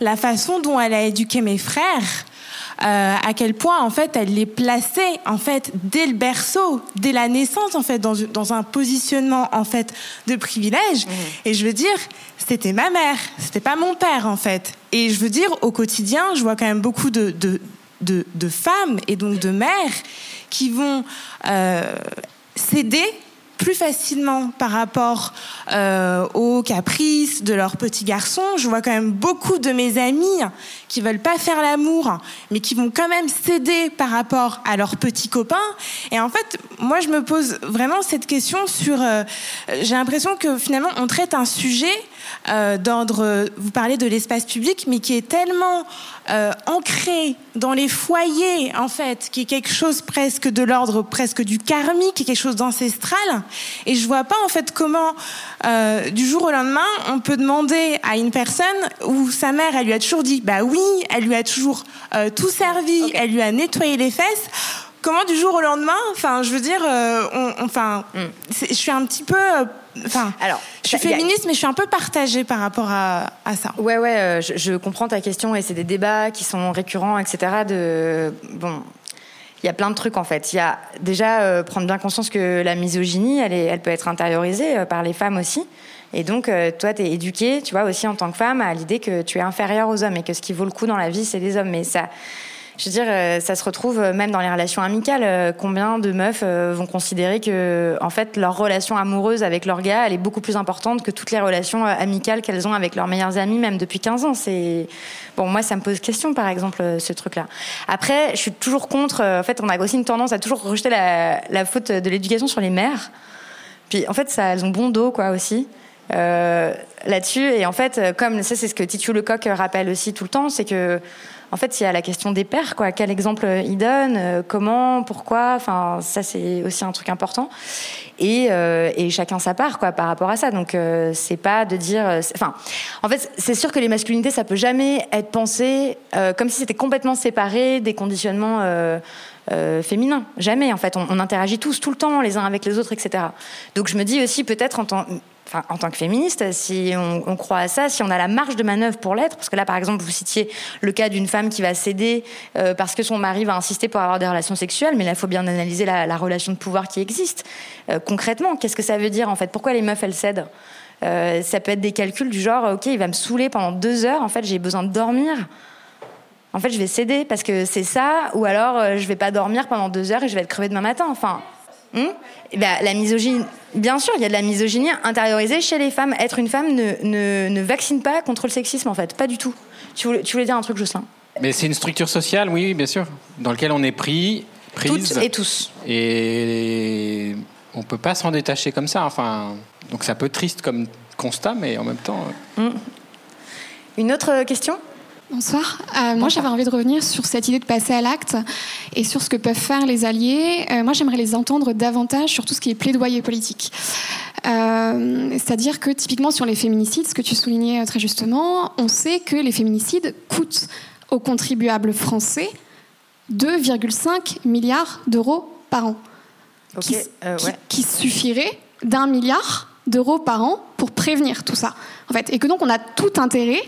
la façon dont elle a éduqué mes frères, euh, à quel point en fait elle les plaçait en fait dès le berceau, dès la naissance en fait dans, dans un positionnement en fait de privilège. Mmh. Et je veux dire, c'était ma mère, c'était pas mon père en fait. Et je veux dire, au quotidien, je vois quand même beaucoup de, de, de, de femmes et donc de mères qui vont euh, céder plus facilement par rapport euh, aux caprices de leurs petits garçons. Je vois quand même beaucoup de mes amis qui veulent pas faire l'amour, mais qui vont quand même céder par rapport à leurs petits copains. Et en fait, moi, je me pose vraiment cette question sur. Euh, j'ai l'impression que finalement, on traite un sujet euh, d'ordre. Vous parlez de l'espace public, mais qui est tellement euh, ancré dans les foyers, en fait, qui est quelque chose presque de l'ordre presque du karmique, quelque chose d'ancestral. Et je vois pas en fait comment, euh, du jour au lendemain, on peut demander à une personne où sa mère, elle lui a toujours dit, bah oui, elle lui a toujours tout servi, elle lui a nettoyé les fesses comment du jour au lendemain, enfin, je veux dire, euh, enfin, mm. je suis un petit peu, euh, enfin, alors, je suis féministe, mais je suis un peu partagée par rapport à, ça. Ouais, ouais, euh, je, comprends ta question et c'est des débats qui sont récurrents, etc. De bon. Il y a plein de trucs en fait. Il y a déjà prendre bien conscience que la misogynie, elle, est, elle peut être intériorisée par les femmes aussi. Et donc, toi, tu es éduquée, tu vois, aussi en tant que femme, à l'idée que tu es inférieure aux hommes et que ce qui vaut le coup dans la vie, c'est les hommes. Mais ça, je veux dire, euh, ça se retrouve euh, même dans les relations amicales. Euh, combien de meufs vont considérer que, en fait, leur relation amoureuse avec leur gars, elle est beaucoup plus importante que toutes les relations amicales qu'elles ont avec leurs meilleurs amis, même depuis 15 ans. Bon, moi, ça me pose question, par exemple, ce truc-là. Après, je suis toujours contre. En fait, on a aussi une tendance à toujours rejeter la, faute de l'éducation sur les mères. Puis, en fait, elles ont bon dos, quoi, aussi. là-dessus. Et en fait, comme ça, c'est ce que Titu Lecoq rappelle aussi tout le temps, c'est que en fait, il y a la question des pères, quoi. Quel exemple il donne, euh, comment, pourquoi? Enfin, ça, c'est aussi un truc important. Et, euh, chacun sa part, quoi, par rapport à ça. Donc, euh, c'est pas de dire. Enfin, en fait, c'est sûr que les masculinités, ça peut jamais être pensé comme si c'était complètement séparé des conditionnements. féminins. Jamais, en fait. On, on, interagit tous, tout le temps, les uns avec les autres, etc. Donc je me dis aussi, peut-être en tant en tant que féministe, si on, croit à ça, si on a la marge de manœuvre pour l'être, parce que là, par exemple, vous citiez le cas d'une femme qui va céder euh, parce que son mari va insister pour avoir des relations sexuelles, mais là, il faut bien analyser la, relation de pouvoir qui existe. Euh, concrètement, qu'est-ce que ça veut dire, en fait? Pourquoi les meufs, elles cèdent? Euh, Ça peut être des calculs du genre, OK, il va me saouler pendant deux heures, en fait, j'ai besoin de dormir. En fait, je vais céder parce que c'est ça, ou alors je vais pas dormir pendant deux heures et je vais être crevée demain matin. Enfin, Hmm ben, la misogynie, bien sûr, il y a de la misogynie intériorisée chez les femmes. Être une femme ne, ne, vaccine pas contre le sexisme, en fait, pas du tout. Tu voulais, tu voulais dire un truc, Jocelyn? Mais c'est une structure sociale, oui, bien sûr, dans laquelle on est pris, prise. Toutes et tous. Et on peut pas s'en détacher comme ça. Enfin, donc c'est un peu triste comme constat, mais en même temps. Hmm. Une autre question? Bonsoir. Euh, moi, j'avais envie de revenir sur cette idée de passer à l'acte et sur ce que peuvent faire les alliés. Euh, moi, j'aimerais les entendre davantage sur tout ce qui est plaidoyer politique. Euh, c'est-à-dire que typiquement sur les féminicides, ce que tu soulignais très justement, on sait que les féminicides coûtent aux contribuables français 2,5 milliards d'euros par an. qui, qui suffirait d'un milliard d'euros par an pour prévenir tout ça. En fait, et que donc on a tout intérêt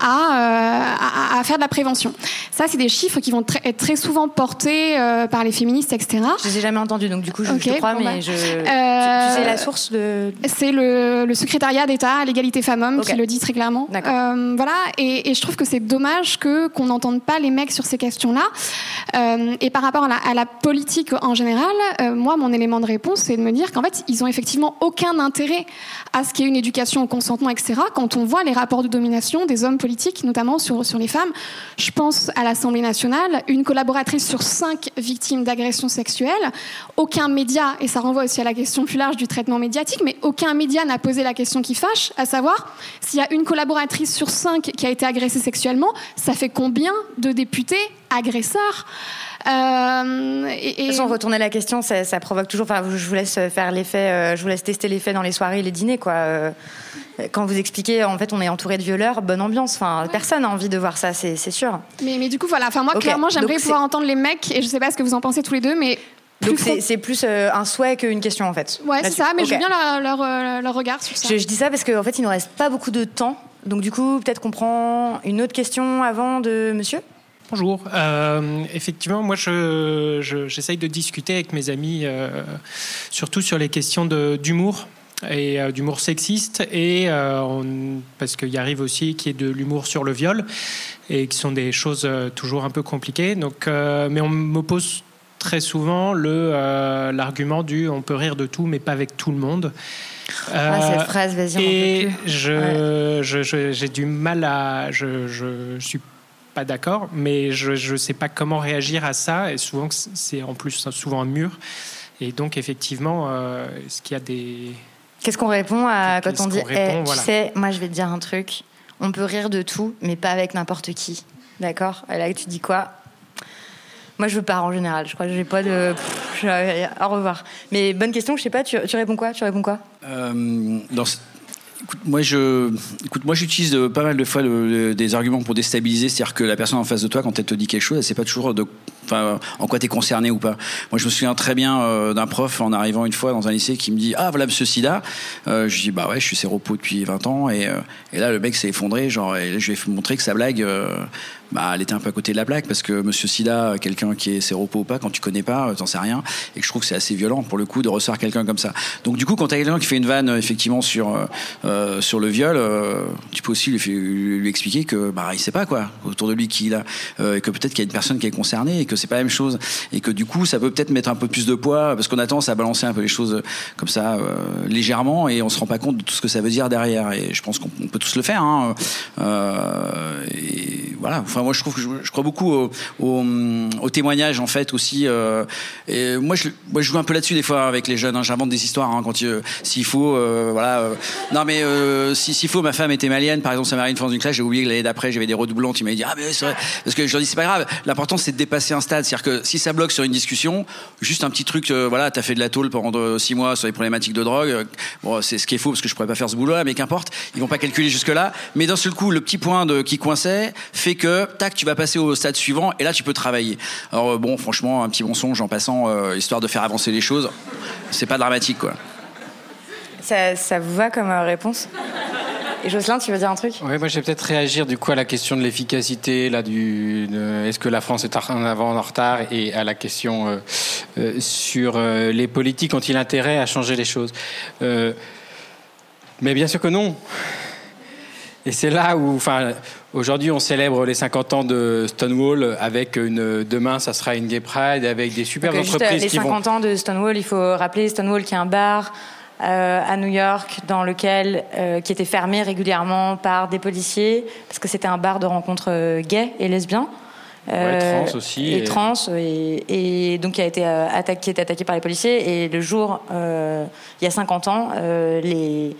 euh, à, à, faire de la prévention. Ça, c'est des chiffres qui vont être très souvent portés euh, par les féministes, etc. Je les ai jamais entendus, donc du coup, je, crois, mais bah, je... tu, sais la source de... C'est le, le, secrétariat d'État à l'égalité femmes-hommes qui le dit très clairement. Euh, voilà, et, et, je trouve que c'est dommage que qu'on n'entende pas les mecs sur ces questions-là. Euh, et par rapport à la, à la politique en général, euh, moi, mon élément de réponse, c'est de me dire qu'en fait, ils ont effectivement aucun intérêt à ce qu'il y ait une éducation au consentement, etc. Quand on voit les rapports de domination des hommes politiques, notamment sur, sur les femmes, je pense à l'Assemblée nationale, une collaboratrice sur cinq victimes d'agressions sexuelles, aucun média, et ça renvoie aussi à la question plus large du traitement médiatique, mais aucun média n'a posé la question qui fâche, à savoir s'il y a une collaboratrice sur cinq qui a été agressée sexuellement, ça fait combien de députés agresseurs? Euh, et, toute façon, retourner la question, ça, provoque toujours. Enfin, je vous laisse faire l'effet, euh, je vous laisse tester l'effet dans les soirées et les dîners, quoi. Euh, quand vous expliquez, en fait, on est entouré de violeurs, bonne ambiance. Enfin, personne n'a envie de voir ça, c'est sûr. Mais, mais, du coup, voilà. Enfin, moi, clairement, j'aimerais pouvoir entendre les mecs, et je sais pas ce que vous en pensez tous les deux, mais donc c'est plus un souhait qu'une question en fait. Ouais, c'est ça, mais je veux bien leur, leur, regard sur ça. Je, je dis ça parce qu'en fait, il ne reste pas beaucoup de temps. Donc du coup, peut-être qu'on prend une autre question avant de monsieur Bonjour. Euh, effectivement, moi, j'essaye de discuter avec mes amis, euh, surtout sur les questions d'humour et euh, d'humour sexiste, et parce qu'il arrive aussi qu'il y ait de l'humour sur le viol, et qui sont des choses toujours un peu compliquées. Donc, mais on m'oppose très souvent l'argument du on peut rire de tout, mais pas avec tout le monde. Ah, cette phrase, vas-y, Et je, j'ai du mal à. Je, je suis pas d'accord, mais je ne sais pas comment réagir à ça. Et souvent, c'est en plus souvent un mur. Et donc, effectivement, euh, est-ce qu'il y a des. Qu'est-ce qu'on répond à quand on dit eh, Tu sais, moi, je vais te dire un truc. On peut rire de tout, mais pas avec n'importe qui. D'accord Et là, tu dis quoi Moi, je veux pas en général. Je crois que j'ai pas de. au revoir. Mais bonne question, je sais pas, tu, réponds quoi? Tu réponds quoi? Euh, dans, Moi, je, écoute, moi, j'utilise euh, pas mal de fois des arguments pour déstabiliser, c'est-à-dire que la personne en face de toi, quand elle te dit quelque chose, elle sait pas toujours enfin, en quoi tu es concerné ou pas. Moi, je me souviens très bien euh, d'un prof en arrivant une fois dans un lycée qui me dit ah voilà Monsieur Sida. Euh, je dis bah ouais, je suis séropo depuis 20 ans et, et là le mec s'est effondré, genre et je lui ai montré que sa blague bah, elle était un peu à côté de la plaque parce que Monsieur Sida, quelqu'un qui est séropo ou pas, quand tu connais pas, euh, t'en sais rien, et que je trouve que c'est assez violent pour le coup de recevoir quelqu'un comme ça. Donc du coup, quand t'as quelqu'un qui fait une vanne effectivement sur euh, euh sur le viol, euh, tu peux aussi lui, lui, expliquer que bah il sait pas quoi autour de lui qui il a, et que peut-être qu'il y a une personne qui est concernée et que c'est pas la même chose, et que du coup ça peut peut-être mettre un peu plus de poids parce qu'on a tendance à balancer un peu les choses comme ça légèrement et on se rend pas compte de tout ce que ça veut dire derrière. Et je pense qu'on peut tous le faire. Hein. et voilà. Moi, je crois beaucoup au, au, témoignage en fait aussi. Euh, et moi, je, joue un peu là-dessus des fois avec les jeunes. Hein. J'invente des histoires hein, quand s'il faut, euh, voilà. Euh. non, mais s'il faut, ma femme était malienne, par exemple, ça m'arrive une fois classe. J'ai oublié que l'année d'après, j'avais des redoublants. Il m'a dit ah mais c'est vrai, parce que je leur dis c'est pas grave. L'important c'est de dépasser un stade. C'est-à-dire que si ça bloque sur une discussion, juste un petit truc, voilà, t'as fait de la tôle pendant six mois sur les problématiques de drogue. Bon, c'est ce qui est faux parce que je pourrais pas faire ce boulot-là, mais qu'importe. Ils vont pas calculer jusque là. Mais d'un seul coup, le petit point de qui coinçait fait que tac, tu vas passer au stade suivant et là tu peux travailler. Alors euh, bon, franchement, un petit bon songe en passant, euh, histoire de faire avancer les choses, c'est pas dramatique quoi. Ça, vous va comme euh, réponse? Et Jocelyn, tu veux dire un truc? Oui, moi je vais peut-être réagir du coup à la question de l'efficacité, là, du, est-ce que la France est en avant, en retard, et à la question sur les politiques ont-ils intérêt à changer les choses? Mais bien sûr que non. Et c'est là où, enfin, aujourd'hui, on célèbre les 50 ans de Stonewall avec une. Demain, ça sera une Gay Pride avec des super entreprises les 50 ans de Stonewall, il faut rappeler Stonewall qui est un bar. Euh, à New York, dans lequel euh, qui était fermé régulièrement par des policiers parce que c'était un bar de rencontres euh, gays et lesbiens. Euh, trans aussi. Et, trans, et, donc qui a été attaqué, été attaqué par les policiers. Et le jour, il y a 50 ans, les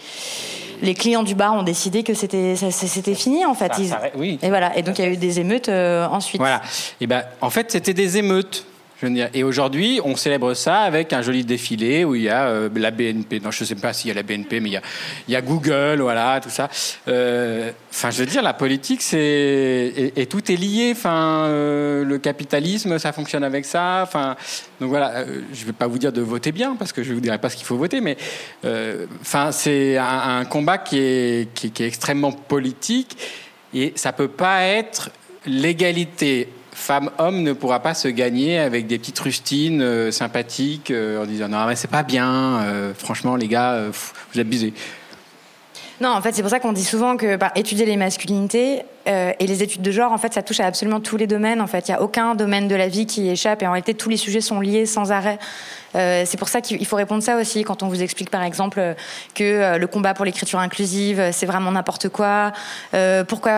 les clients du bar ont décidé que c'était c'était fini en fait. oui. Et voilà. Et donc il y a eu des émeutes euh, ensuite. Voilà. Et ben en fait c'était des émeutes. Et aujourd'hui, on célèbre ça avec un joli défilé où il y a euh, la BNP. Non, je ne sais pas s'il y a la BNP, mais il y a, Google, voilà, tout ça. Euh, enfin, je veux dire, la politique, c'est et, tout est lié. Enfin, euh, le capitalisme, ça fonctionne avec ça. Enfin, donc voilà. je ne vais pas vous dire de voter bien parce que je ne vous dirai pas ce qu'il faut voter, mais enfin, c'est un, combat qui est, qui, est extrêmement politique et ça peut pas être l'égalité femme-homme ne pourra pas se gagner avec des petites rustines euh, sympathiques euh, en disant non mais c'est pas bien, euh, franchement les gars, vous abusez. Non, en fait, c'est pour ça qu'on dit souvent que bah, étudier les masculinités et les études de genre, en fait, ça touche à absolument tous les domaines. En fait, il n'y a aucun domaine de la vie qui échappe et en réalité, tous les sujets sont liés sans arrêt. Euh, c'est pour ça qu'il faut répondre ça aussi quand on vous explique par exemple que euh, le combat pour l'écriture inclusive c'est vraiment n'importe quoi. Euh, pourquoi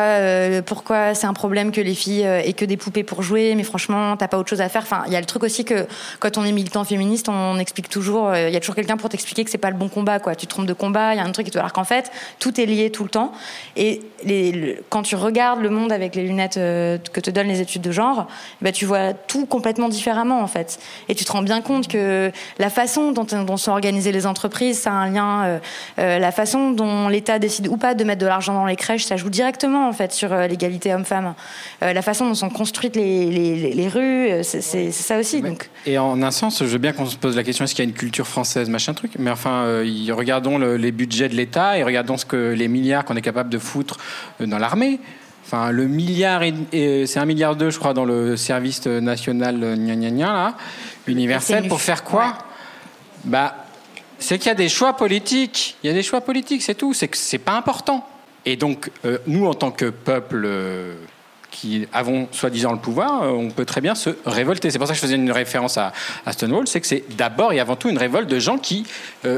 pourquoi c'est un problème que les filles aient que des poupées pour jouer, mais franchement t'as pas autre chose à faire. Enfin il y a le truc aussi que quand on est militant féministe on explique toujours, il y a toujours quelqu'un pour t'expliquer que c'est pas le bon combat quoi. Tu trompes de combat, il y a un truc. Alors qu'en fait tout est lié tout le temps et quand tu regardes le monde avec les lunettes que te donnent les études de genre, bah, tu vois tout complètement différemment en fait et tu te rends bien compte que la façon dont, sont organisées les entreprises, ça a un lien. Euh, euh, la façon dont l'État décide ou pas de mettre de l'argent dans les crèches, ça joue directement en fait sur euh, l'égalité homme-femme. la façon dont sont construites les, rues, c'est ça aussi. Donc. Et en un sens, je veux bien qu'on se pose la question est-ce qu'il y a une culture française, machin truc. Mais enfin, regardons les budgets de l'État et regardons ce que les milliards qu'on est capable de foutre dans l'armée. Enfin, le milliard, c'est un milliard deux, je crois, dans le service national gna gna gna, là universel pour faire quoi Bah, c'est qu'il y a des choix politiques. Il y a des choix politiques, c'est tout. C'est que c'est pas important. Et donc, euh, nous, en tant que peuple euh, qui avons soi-disant le pouvoir, euh, on peut très bien se révolter. C'est pour ça que je faisais une référence à, Stonewall, c'est que c'est d'abord et avant tout une révolte de gens qui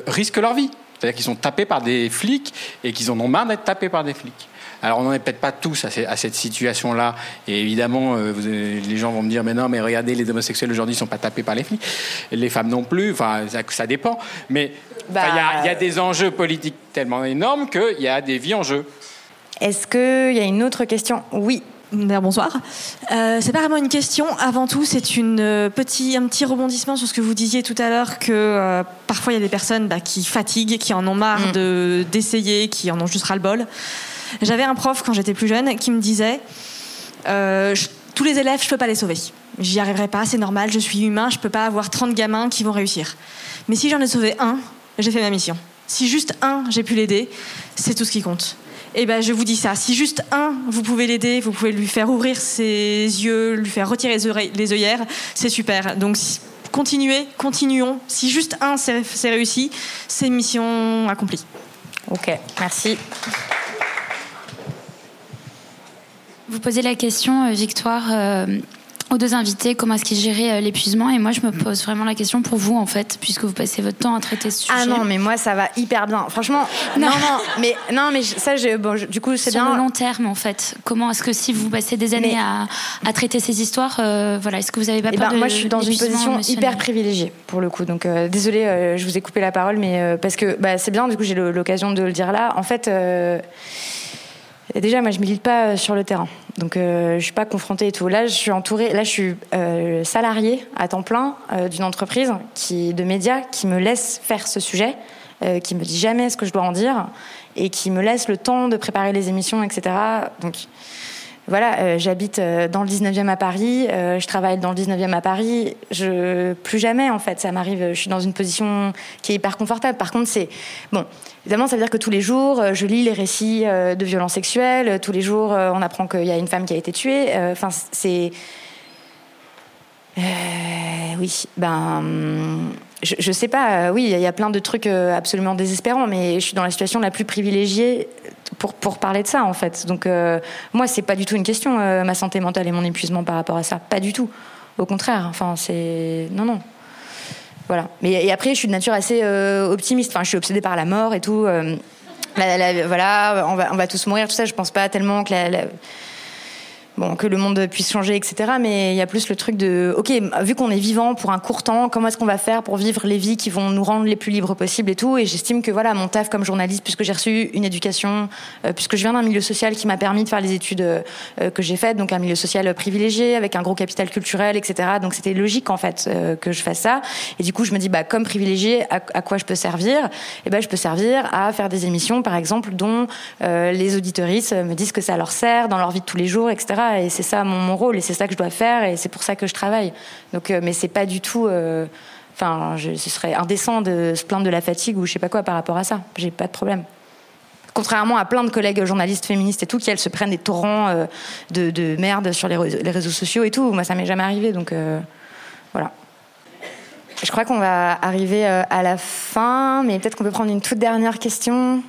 risquent leur vie. C'est-à-dire qu'ils sont tapés par des flics et qu'ils en ont marre d'être tapés par des flics. Alors on n'en est peut-être pas tous à, cette situation-là. Et évidemment, euh, les gens vont me dire, mais non, mais regardez, les homosexuels aujourd'hui ne sont pas tapés par les filles. Les femmes non plus. Enfin, ça, dépend. Mais il y, a des enjeux politiques tellement énormes qu'il y a des vies en jeu. Est-ce qu'il y a une autre question? Oui. Bonsoir. Euh, c'est pas vraiment une question. Avant tout, c'est une euh, petit, un petit rebondissement sur ce que vous disiez tout à l'heure que euh, parfois il y a des personnes bah, qui fatiguent, qui en ont marre mm. de d'essayer, qui en ont juste ras le bol. J'avais un prof quand j'étais plus jeune qui me disait euh, tous les élèves, je peux pas les sauver. J'y arriverai pas, c'est normal, je suis humain, je peux pas avoir 30 gamins qui vont réussir. Mais si j'en ai sauvé un, j'ai fait ma mission. Si juste un, j'ai pu l'aider, c'est tout ce qui compte. Et eh ben, je vous dis ça. Si juste un, vous pouvez l'aider, vous pouvez lui faire ouvrir ses yeux, lui faire retirer les œillères, c'est super. Donc, continuez, continuons. Si juste un, c'est réussi, c'est mission accomplie. Ok, merci. Vous posez la question, euh, Victoire, euh, aux deux invités comment est-ce qu'ils géraient euh, l'épuisement? Et moi je me pose vraiment la question pour vous en fait puisque vous passez votre temps à traiter ce sujet. Ah non mais moi ça va hyper bien. Franchement non. non, mais non mais ça je, bon, du coup c'est bien. sur le long terme en fait comment est-ce que si vous passez des années à, à, traiter ces histoires euh, voilà est-ce que vous avez pas eh peur ben, de moi je suis dans une position hyper privilégiée pour le coup. Donc euh, désolée je vous ai coupé la parole mais parce que bah, c'est bien du coup j'ai l'occasion de le dire là. En fait déjà moi je milite pas sur le terrain donc euh, je suis pas confrontée et tout. Là, je suis entourée. Là, je suis euh, salariée à temps plein euh, d'une entreprise de médias qui me laisse faire ce sujet, euh, qui me dit jamais ce que je dois en dire et qui me laisse le temps de préparer les émissions, etc. Donc voilà, euh, j'habite euh, dans le 19e à Paris, euh, je travaille dans le 19e à Paris, je plus jamais en fait, ça m'arrive, je suis dans une position qui est hyper confortable. Par contre, c'est bon, évidemment, ça veut dire que tous les jours, je lis les récits de violences sexuelles, tous les jours, on apprend qu'il y a une femme qui a été tuée. Enfin, c'est oui, ben je, je, sais pas, oui, il y a plein de trucs absolument désespérants, mais je suis dans la situation la plus privilégiée pour, pour parler de ça, en fait. Donc, euh, moi, c'est pas du tout une question, euh, ma santé mentale et mon épuisement par rapport à ça. Pas du tout. Au contraire. Enfin, c'est. Non, non. Voilà. Mais et après, je suis de nature assez euh, optimiste. Enfin, je suis obsédée par la mort et tout. Voilà, on va, on va tous mourir, tout ça. Je pense pas tellement que la, bon, que le monde puisse changer, etc. Mais il y a plus le truc de, ok, vu qu'on est vivant pour un court temps, comment est-ce qu'on va faire pour vivre les vies qui vont nous rendre les plus libres possibles et tout? Et j'estime que voilà, mon taf comme journaliste, puisque j'ai reçu une éducation, euh, puisque je viens d'un milieu social qui m'a permis de faire les études euh, que j'ai faites, donc un milieu social privilégié avec un gros capital culturel, etc. Donc c'était logique en fait euh, que je fasse ça. Et du coup, je me dis, bah comme privilégié, à, à quoi je peux servir? Et eh ben, je peux servir à faire des émissions, par exemple, dont les auditoristes me disent que ça leur sert dans leur vie de tous les jours, etc. Et c'est ça mon, rôle et c'est ça que je dois faire et c'est pour ça que je travaille. Donc, euh, mais c'est pas du tout. Euh, enfin, ce serait indécent de se plaindre de la fatigue ou je sais pas quoi par rapport à ça. J'ai pas de problème. Contrairement à plein de collègues journalistes féministes et tout, qui elles se prennent des torrents euh, de, de, merde sur les, les, réseaux sociaux et tout. Moi, ça m'est jamais arrivé, donc euh, voilà. Je crois qu'on va arriver à la fin, mais peut-être qu'on peut prendre une toute dernière question.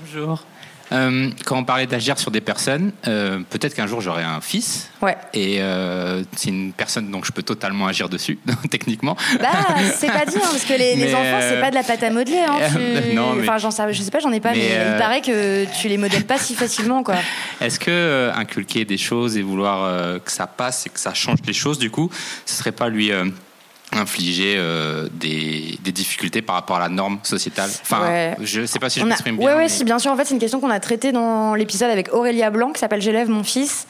Bonjour. Euh, quand on parlait d'agir sur des personnes, euh, peut-être qu'un jour j'aurai un fils. Ouais. Et euh, c'est une personne dont je peux totalement agir dessus, techniquement. Bah, c'est pas dit, hein, parce que les, les enfants, c'est pas de la pâte à modeler. Hein, tu... non, mais... Enfin, j'en sais, je sais pas, j'en ai pas, mais, mais il paraît que tu les modèles pas si facilement, quoi. Est-ce que inculquer des choses et vouloir que ça passe et que ça change les choses, du coup, ce serait pas lui infliger euh, des, des, difficultés par rapport à la norme sociétale. Enfin, ouais. je sais pas si je m'exprime bien. Oui, mais... ouais, si bien sûr. En fait, c'est une question qu'on a traitée dans l'épisode avec Aurélia Blanc, qui s'appelle J'élève mon fils,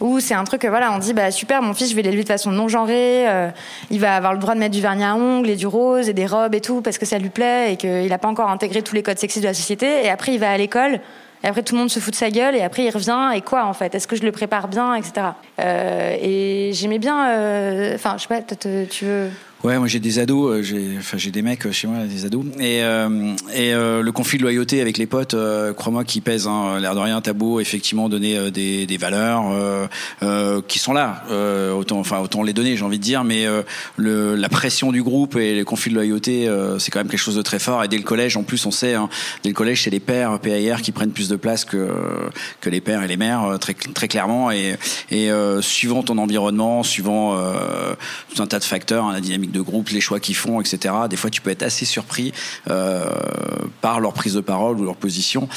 où c'est un truc, voilà, on dit, bah super, mon fils, je vais l'élever de façon non genrée, euh, il va avoir le droit de mettre du vernis à ongles et du rose et des robes et tout, parce que ça lui plaît et qu'il n'a pas encore intégré tous les codes sexistes de la société. Et après, il va à l'école. Et après, tout le monde se fout de sa gueule. Et après, il revient. Et quoi, en fait? Est-ce que je le prépare bien, etc. Euh, et j'aimais bien. Enfin, je sais pas, tu veux. Ouais, moi j'ai des ados, j'ai, enfin j'ai des mecs chez moi, des ados, et euh, et euh, le conflit de loyauté avec les potes, euh, crois-moi, qui pèse, hein, l'air de rien, t'as beau effectivement donner des, des valeurs qui sont là, autant enfin autant les donner, j'ai envie de dire, mais le, la pression du groupe et le conflit de loyauté, c'est quand même quelque chose de très fort. Et dès le collège, en plus, on sait, hein, dès le collège, c'est les pères PAIR qui prennent plus de place que que les pères et les mères, très très clairement, et et suivant ton environnement, suivant tout un tas de facteurs, hein, la dynamique de groupe, les choix qu'ils font, etc. Des fois, tu peux être assez surpris euh, par leur prise de parole ou leur position.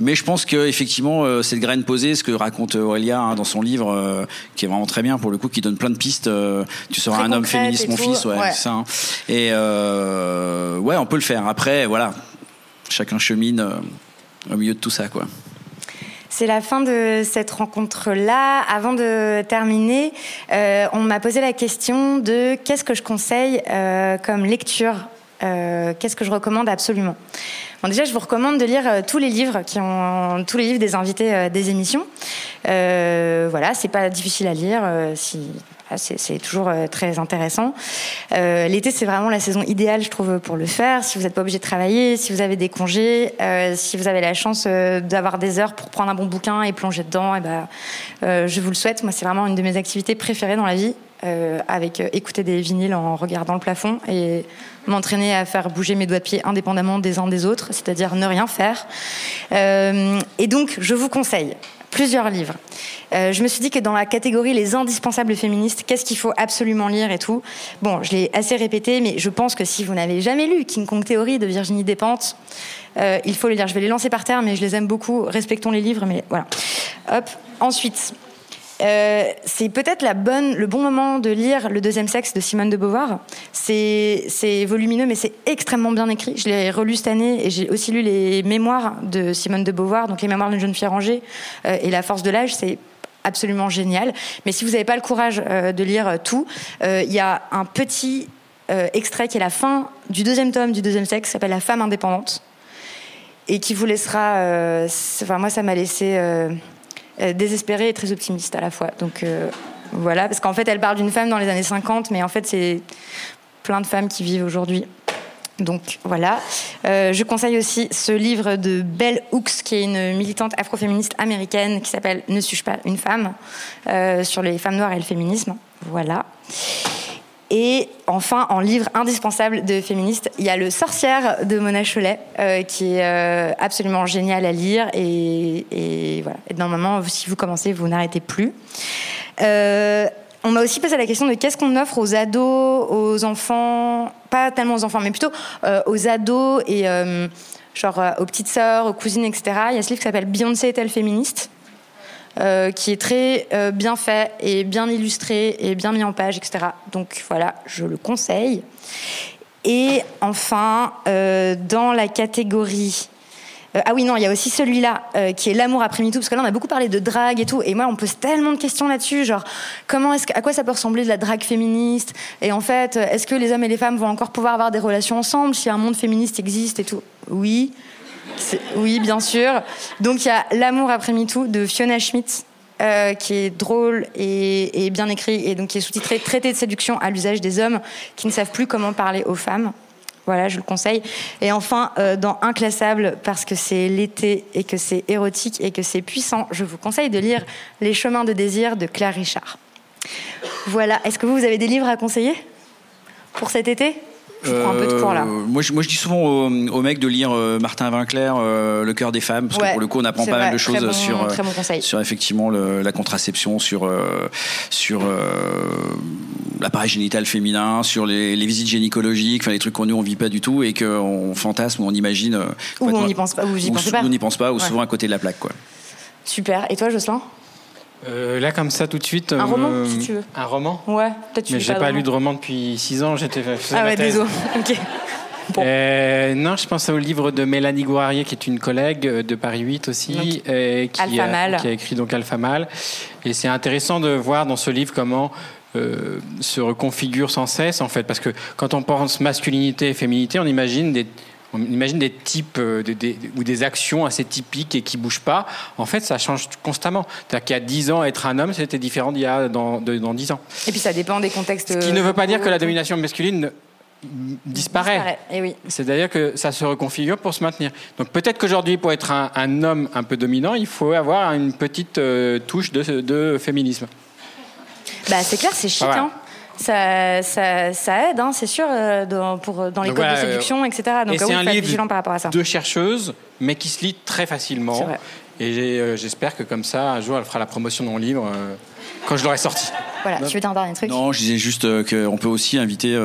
Mais je pense que effectivement, euh, cette graine posée, ce que raconte Aurélia hein, dans son livre, euh, qui est vraiment très bien pour le coup, qui donne plein de pistes. Euh, tu seras Très un homme féministe, mon tout, fils, ouais, ouais. ça. hein. Et ouais, on peut le faire. Après, voilà, chacun chemine au milieu de tout ça, quoi. C'est la fin de cette rencontre-là. Avant de terminer, euh, on m'a posé la question de qu'est-ce que je conseille euh, comme lecture, euh, qu'est-ce que je recommande absolument. Bon, déjà, je vous recommande de lire tous les livres qui ont tous les livres des invités des émissions. Voilà, c'est pas difficile à lire. C'est toujours euh, très intéressant. Euh, L'été, c'est vraiment la saison idéale, je trouve, pour le faire. Si vous n'êtes pas obligé de travailler, si vous avez des congés, euh, si vous avez la chance d'avoir des heures pour prendre un bon bouquin et plonger dedans, et ben, euh, je vous le souhaite. Moi, c'est vraiment une de mes activités préférées dans la vie. Avec écouter des vinyles en regardant le plafond et m'entraîner à faire bouger mes doigts de pied indépendamment des uns des autres, c'est-à-dire ne rien faire. et donc, je vous conseille plusieurs livres. Euh, je me suis dit que dans la catégorie les indispensables féministes, qu'est-ce qu'il faut absolument lire et tout? Bon, je l'ai assez répété, mais je pense que si vous n'avez jamais lu King Kong Theory de Virginie Despentes, euh, il faut les lire. Je vais les lancer par terre, mais je les aime beaucoup. Respectons les livres, mais voilà. Hop. Ensuite, euh, c'est peut-être le bon moment de lire Le deuxième sexe de Simone de Beauvoir. C'est, volumineux, mais c'est extrêmement bien écrit. Je l'ai relu cette année et j'ai aussi lu les mémoires de Simone de Beauvoir, donc les mémoires d'une jeune fille rangée et La force de l'âge. C'est absolument génial. Mais si vous n'avez pas le courage euh, de lire tout, il y a un petit extrait qui est la fin du deuxième tome du deuxième sexe, qui s'appelle La femme indépendante et qui vous laissera. enfin, moi, ça m'a laissé euh, désespérée et très optimiste à la fois. Donc euh, voilà, parce qu'en fait, elle parle d'une femme dans les années 50, mais en fait, c'est plein de femmes qui vivent aujourd'hui. Donc voilà. Euh, je conseille aussi ce livre de Belle Hooks, qui est une militante afroféministe américaine, qui s'appelle Ne suis-je pas une femme sur les femmes noires et le féminisme. Voilà. Et enfin, en livre indispensable de féministe, il y a Le Sorcière de Mona Cholet, euh, qui est euh, absolument génial à lire. Et, normalement, si vous commencez, vous n'arrêtez plus. Euh, on m'a aussi posé la question de qu'est-ce qu'on offre aux ados, aux enfants, pas tellement aux enfants, mais plutôt aux ados et genre aux petites sœurs, aux cousines, etc. Il y a ce livre qui s'appelle Beyoncé est-elle féministe euh, qui est très euh, bien fait et bien illustré et bien mis en page, etc. Donc voilà, je le conseille. Et enfin, euh, dans la catégorie ah oui, non, il y a aussi celui-là qui est l'amour après MeToo, parce que là, on a beaucoup parlé de drague et tout, et moi, on pose tellement de questions là-dessus, genre, comment est-ce, à quoi ça peut ressembler de la drague féministe? Et en fait, est-ce que les hommes et les femmes vont encore pouvoir avoir des relations ensemble si un monde féministe existe et tout? Oui. Oui, bien sûr. Donc il y a L'amour après MeToo de Fiona Schmidt. Euh, qui est drôle et, bien écrit et donc qui est sous-titré Traité de séduction à l'usage des hommes qui ne savent plus comment parler aux femmes. Voilà, je le conseille. Et enfin, euh, dans Inclassable, parce que c'est l'été et que c'est érotique et que c'est puissant, je vous conseille de lire Les chemins de désir de Claire Richard. Voilà, est-ce que vous, vous avez des livres à conseiller pour cet été? Je prends un peu de cours là. Euh, moi je, moi, je dis souvent aux, mecs de lire euh, Martin Vinclair, euh, Le cœur des femmes, parce que pour le coup, on apprend pas mal de choses sur, sur effectivement la contraception, sur, sur l'appareil génital féminin, sur les, visites gynécologiques, enfin les trucs qu'on nous on vit pas du tout et qu'on fantasme ou on imagine. ou on n'y pense pas, ou pas. On n'y pense pas, ou souvent à côté de la plaque. Quoi. Super. Et toi, Jocelyn? Euh, là, comme ça, tout de suite. Un roman, euh, si tu veux. Un roman Ouais, peut-être Mais j'ai pas, lu de roman depuis 6 ans, j'étais. Ah ouais, désolé. ok. Euh, non, je pense au livre de Mélanie Gouarier, qui est une collègue de Paris 8 aussi, qui, a, qui, a, écrit donc Alpha Mal. Et c'est intéressant de voir dans ce livre comment euh, se reconfigure sans cesse, en fait, parce que quand on pense masculinité et féminité, on imagine des on imagine des types euh, ou des actions assez typiques et qui bougent pas. En fait, ça change constamment. C'est-à-dire qu'il y a 10 ans, être un homme, c'était différent d'il y a dans, dans 10 ans. Et puis ça dépend des contextes. Ce qui ne veut pas dire que la domination masculine disparaît. Et eh oui. C'est-à-dire que ça se reconfigure pour se maintenir. Donc peut-être qu'aujourd'hui, pour être un, homme un peu dominant, il faut avoir une petite euh, touche de, féminisme. Bah, c'est clair, c'est chic. Hein ça, ça, aide, hein, c'est sûr, euh, dans, pour, dans les codes de séduction, etc. Donc, c'est un livre par rapport à ça. de chercheuse, mais qui se lit très facilement. Et euh, j'espère que comme ça, un jour, elle fera la promotion de mon livre euh, quand je l'aurai sorti. Voilà, tu veux dire un dernier truc? Non, je disais juste qu'on peut aussi inviter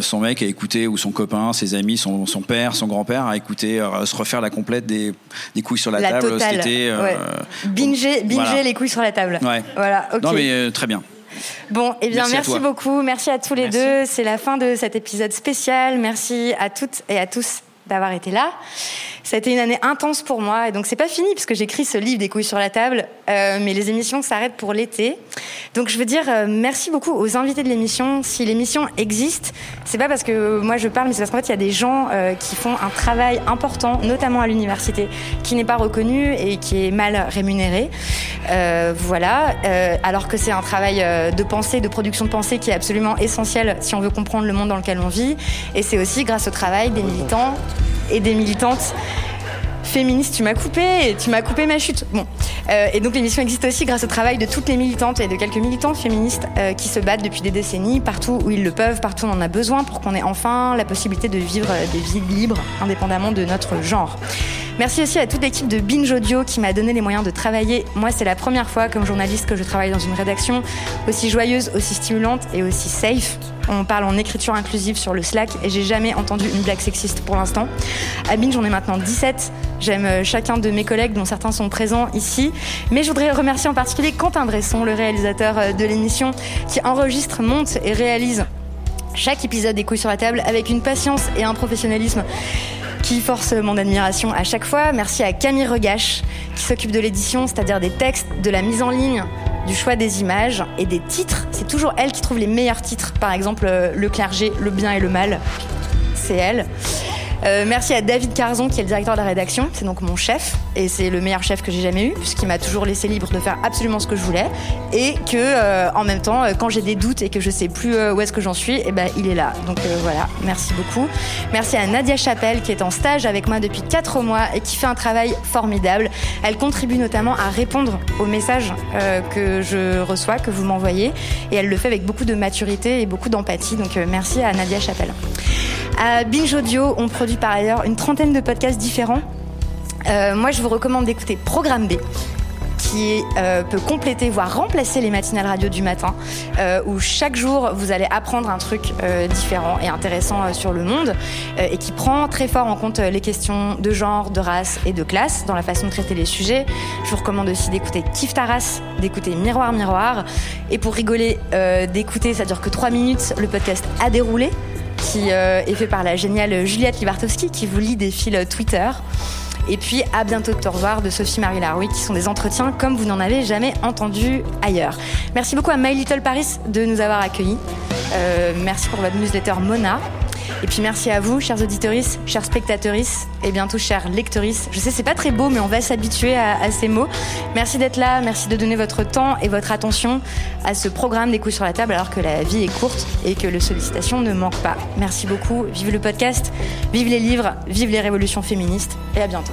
son mec à écouter, ou son copain, ses amis, son, son père, son grand-père, à écouter, à se refaire la complète des, des couilles sur la, table totale. cet été. Binger, les couilles sur la table. Ouais. Voilà, Non, mais très bien. Bon, eh bien, merci, beaucoup. Merci à tous les deux. C'est la fin de cet épisode spécial. Merci à toutes et à tous d'avoir été là. Ça a été une année intense pour moi, et donc c'est pas fini puisque j'écris ce livre des couilles sur la table, euh, mais les émissions s'arrêtent pour l'été. Donc je veux dire euh, merci beaucoup aux invités de l'émission. Si l'émission existe, c'est pas parce que moi je parle, mais c'est parce qu'en fait il y a des gens euh, qui font un travail important, notamment à l'université, qui n'est pas reconnu et qui est mal rémunéré. voilà, alors que c'est un travail de pensée, de production de pensée qui est absolument essentiel si on veut comprendre le monde dans lequel on vit. Et c'est aussi grâce au travail des militants et des militantes féministes. Tu m'as coupé, tu m'as coupé ma chute. Bon, euh, et donc l'émission existe aussi grâce au travail de toutes les militantes et de quelques militantes féministes euh, qui se battent depuis des décennies partout où ils le peuvent, partout où on en a besoin pour qu'on ait enfin la possibilité de vivre des vies libres, indépendamment de notre genre. Merci aussi à toute l'équipe de Binge Audio qui m'a donné les moyens de travailler. Moi, c'est la première fois comme journaliste que je travaille dans une rédaction aussi joyeuse, aussi stimulante et aussi safe. On parle en écriture inclusive sur le Slack et j'ai jamais entendu une blague sexiste pour l'instant. À Binge, j'en ai maintenant 17. J'aime euh, chacun de mes collègues, dont certains sont présents ici. Mais je voudrais remercier en particulier Quentin Bresson, le réalisateur euh, de l'émission, qui enregistre, monte et réalise chaque épisode des couilles sur la table avec une patience et un professionnalisme qui force mon admiration à chaque fois. Merci à Camille Regache qui s'occupe de l'édition, c'est-à-dire des textes, de la mise en ligne, du choix des images et des titres. C'est toujours elle qui trouve les meilleurs titres. Par exemple, euh, Le clergé, Le bien et le mal. C'est elle. Euh, merci à David Carzon qui est le directeur de la rédaction, c'est donc mon chef et c'est le meilleur chef que j'ai jamais eu puisqu'il m'a toujours laissé libre de faire absolument ce que je voulais et que euh, en même temps euh, quand j'ai des doutes et que je sais plus où est-ce que j'en suis, eh ben il est là. Donc voilà, merci beaucoup. Merci à Nadia Chapelle qui est en stage avec moi depuis 4 mois et qui fait un travail formidable. Elle contribue notamment à répondre aux messages que je reçois, que vous m'envoyez et elle le fait avec beaucoup de maturité et beaucoup d'empathie. Donc merci à Nadia Chapelle. À Binge Audio, on produit par ailleurs une trentaine de podcasts différents. Euh, moi, je vous recommande d'écouter Programme B qui euh, peut compléter, voire remplacer les matinales radio du matin, euh, où chaque jour vous allez apprendre un truc différent et intéressant sur le monde, et qui prend très fort en compte les questions de genre, de race et de classe dans la façon de traiter les sujets. Je vous recommande aussi d'écouter Kif Taras, d'écouter Miroir Miroir, et pour rigoler, d'écouter, ça dure que 3 minutes, le podcast A déroulé qui euh, est fait par la géniale Juliette Libartowski qui vous lit des fils Twitter. Et puis à bientôt de revoir de Sophie-Marie Laroui qui sont des entretiens comme vous n'en avez jamais entendu ailleurs. Merci beaucoup à My Little Paris de nous avoir accueillis. Euh, merci pour votre newsletter Mona. Et puis merci à vous, chers auditeurs, chers spectateurs et bientôt chers lecteurs. Je sais, c'est pas très beau, mais on va s'habituer à, ces mots. Merci d'être là, merci de donner votre temps et votre attention à ce programme des coups sur la table alors que la vie est courte et que le sollicitation ne manque pas. Merci beaucoup, vive le podcast, vive les livres, vive les révolutions féministes et à bientôt.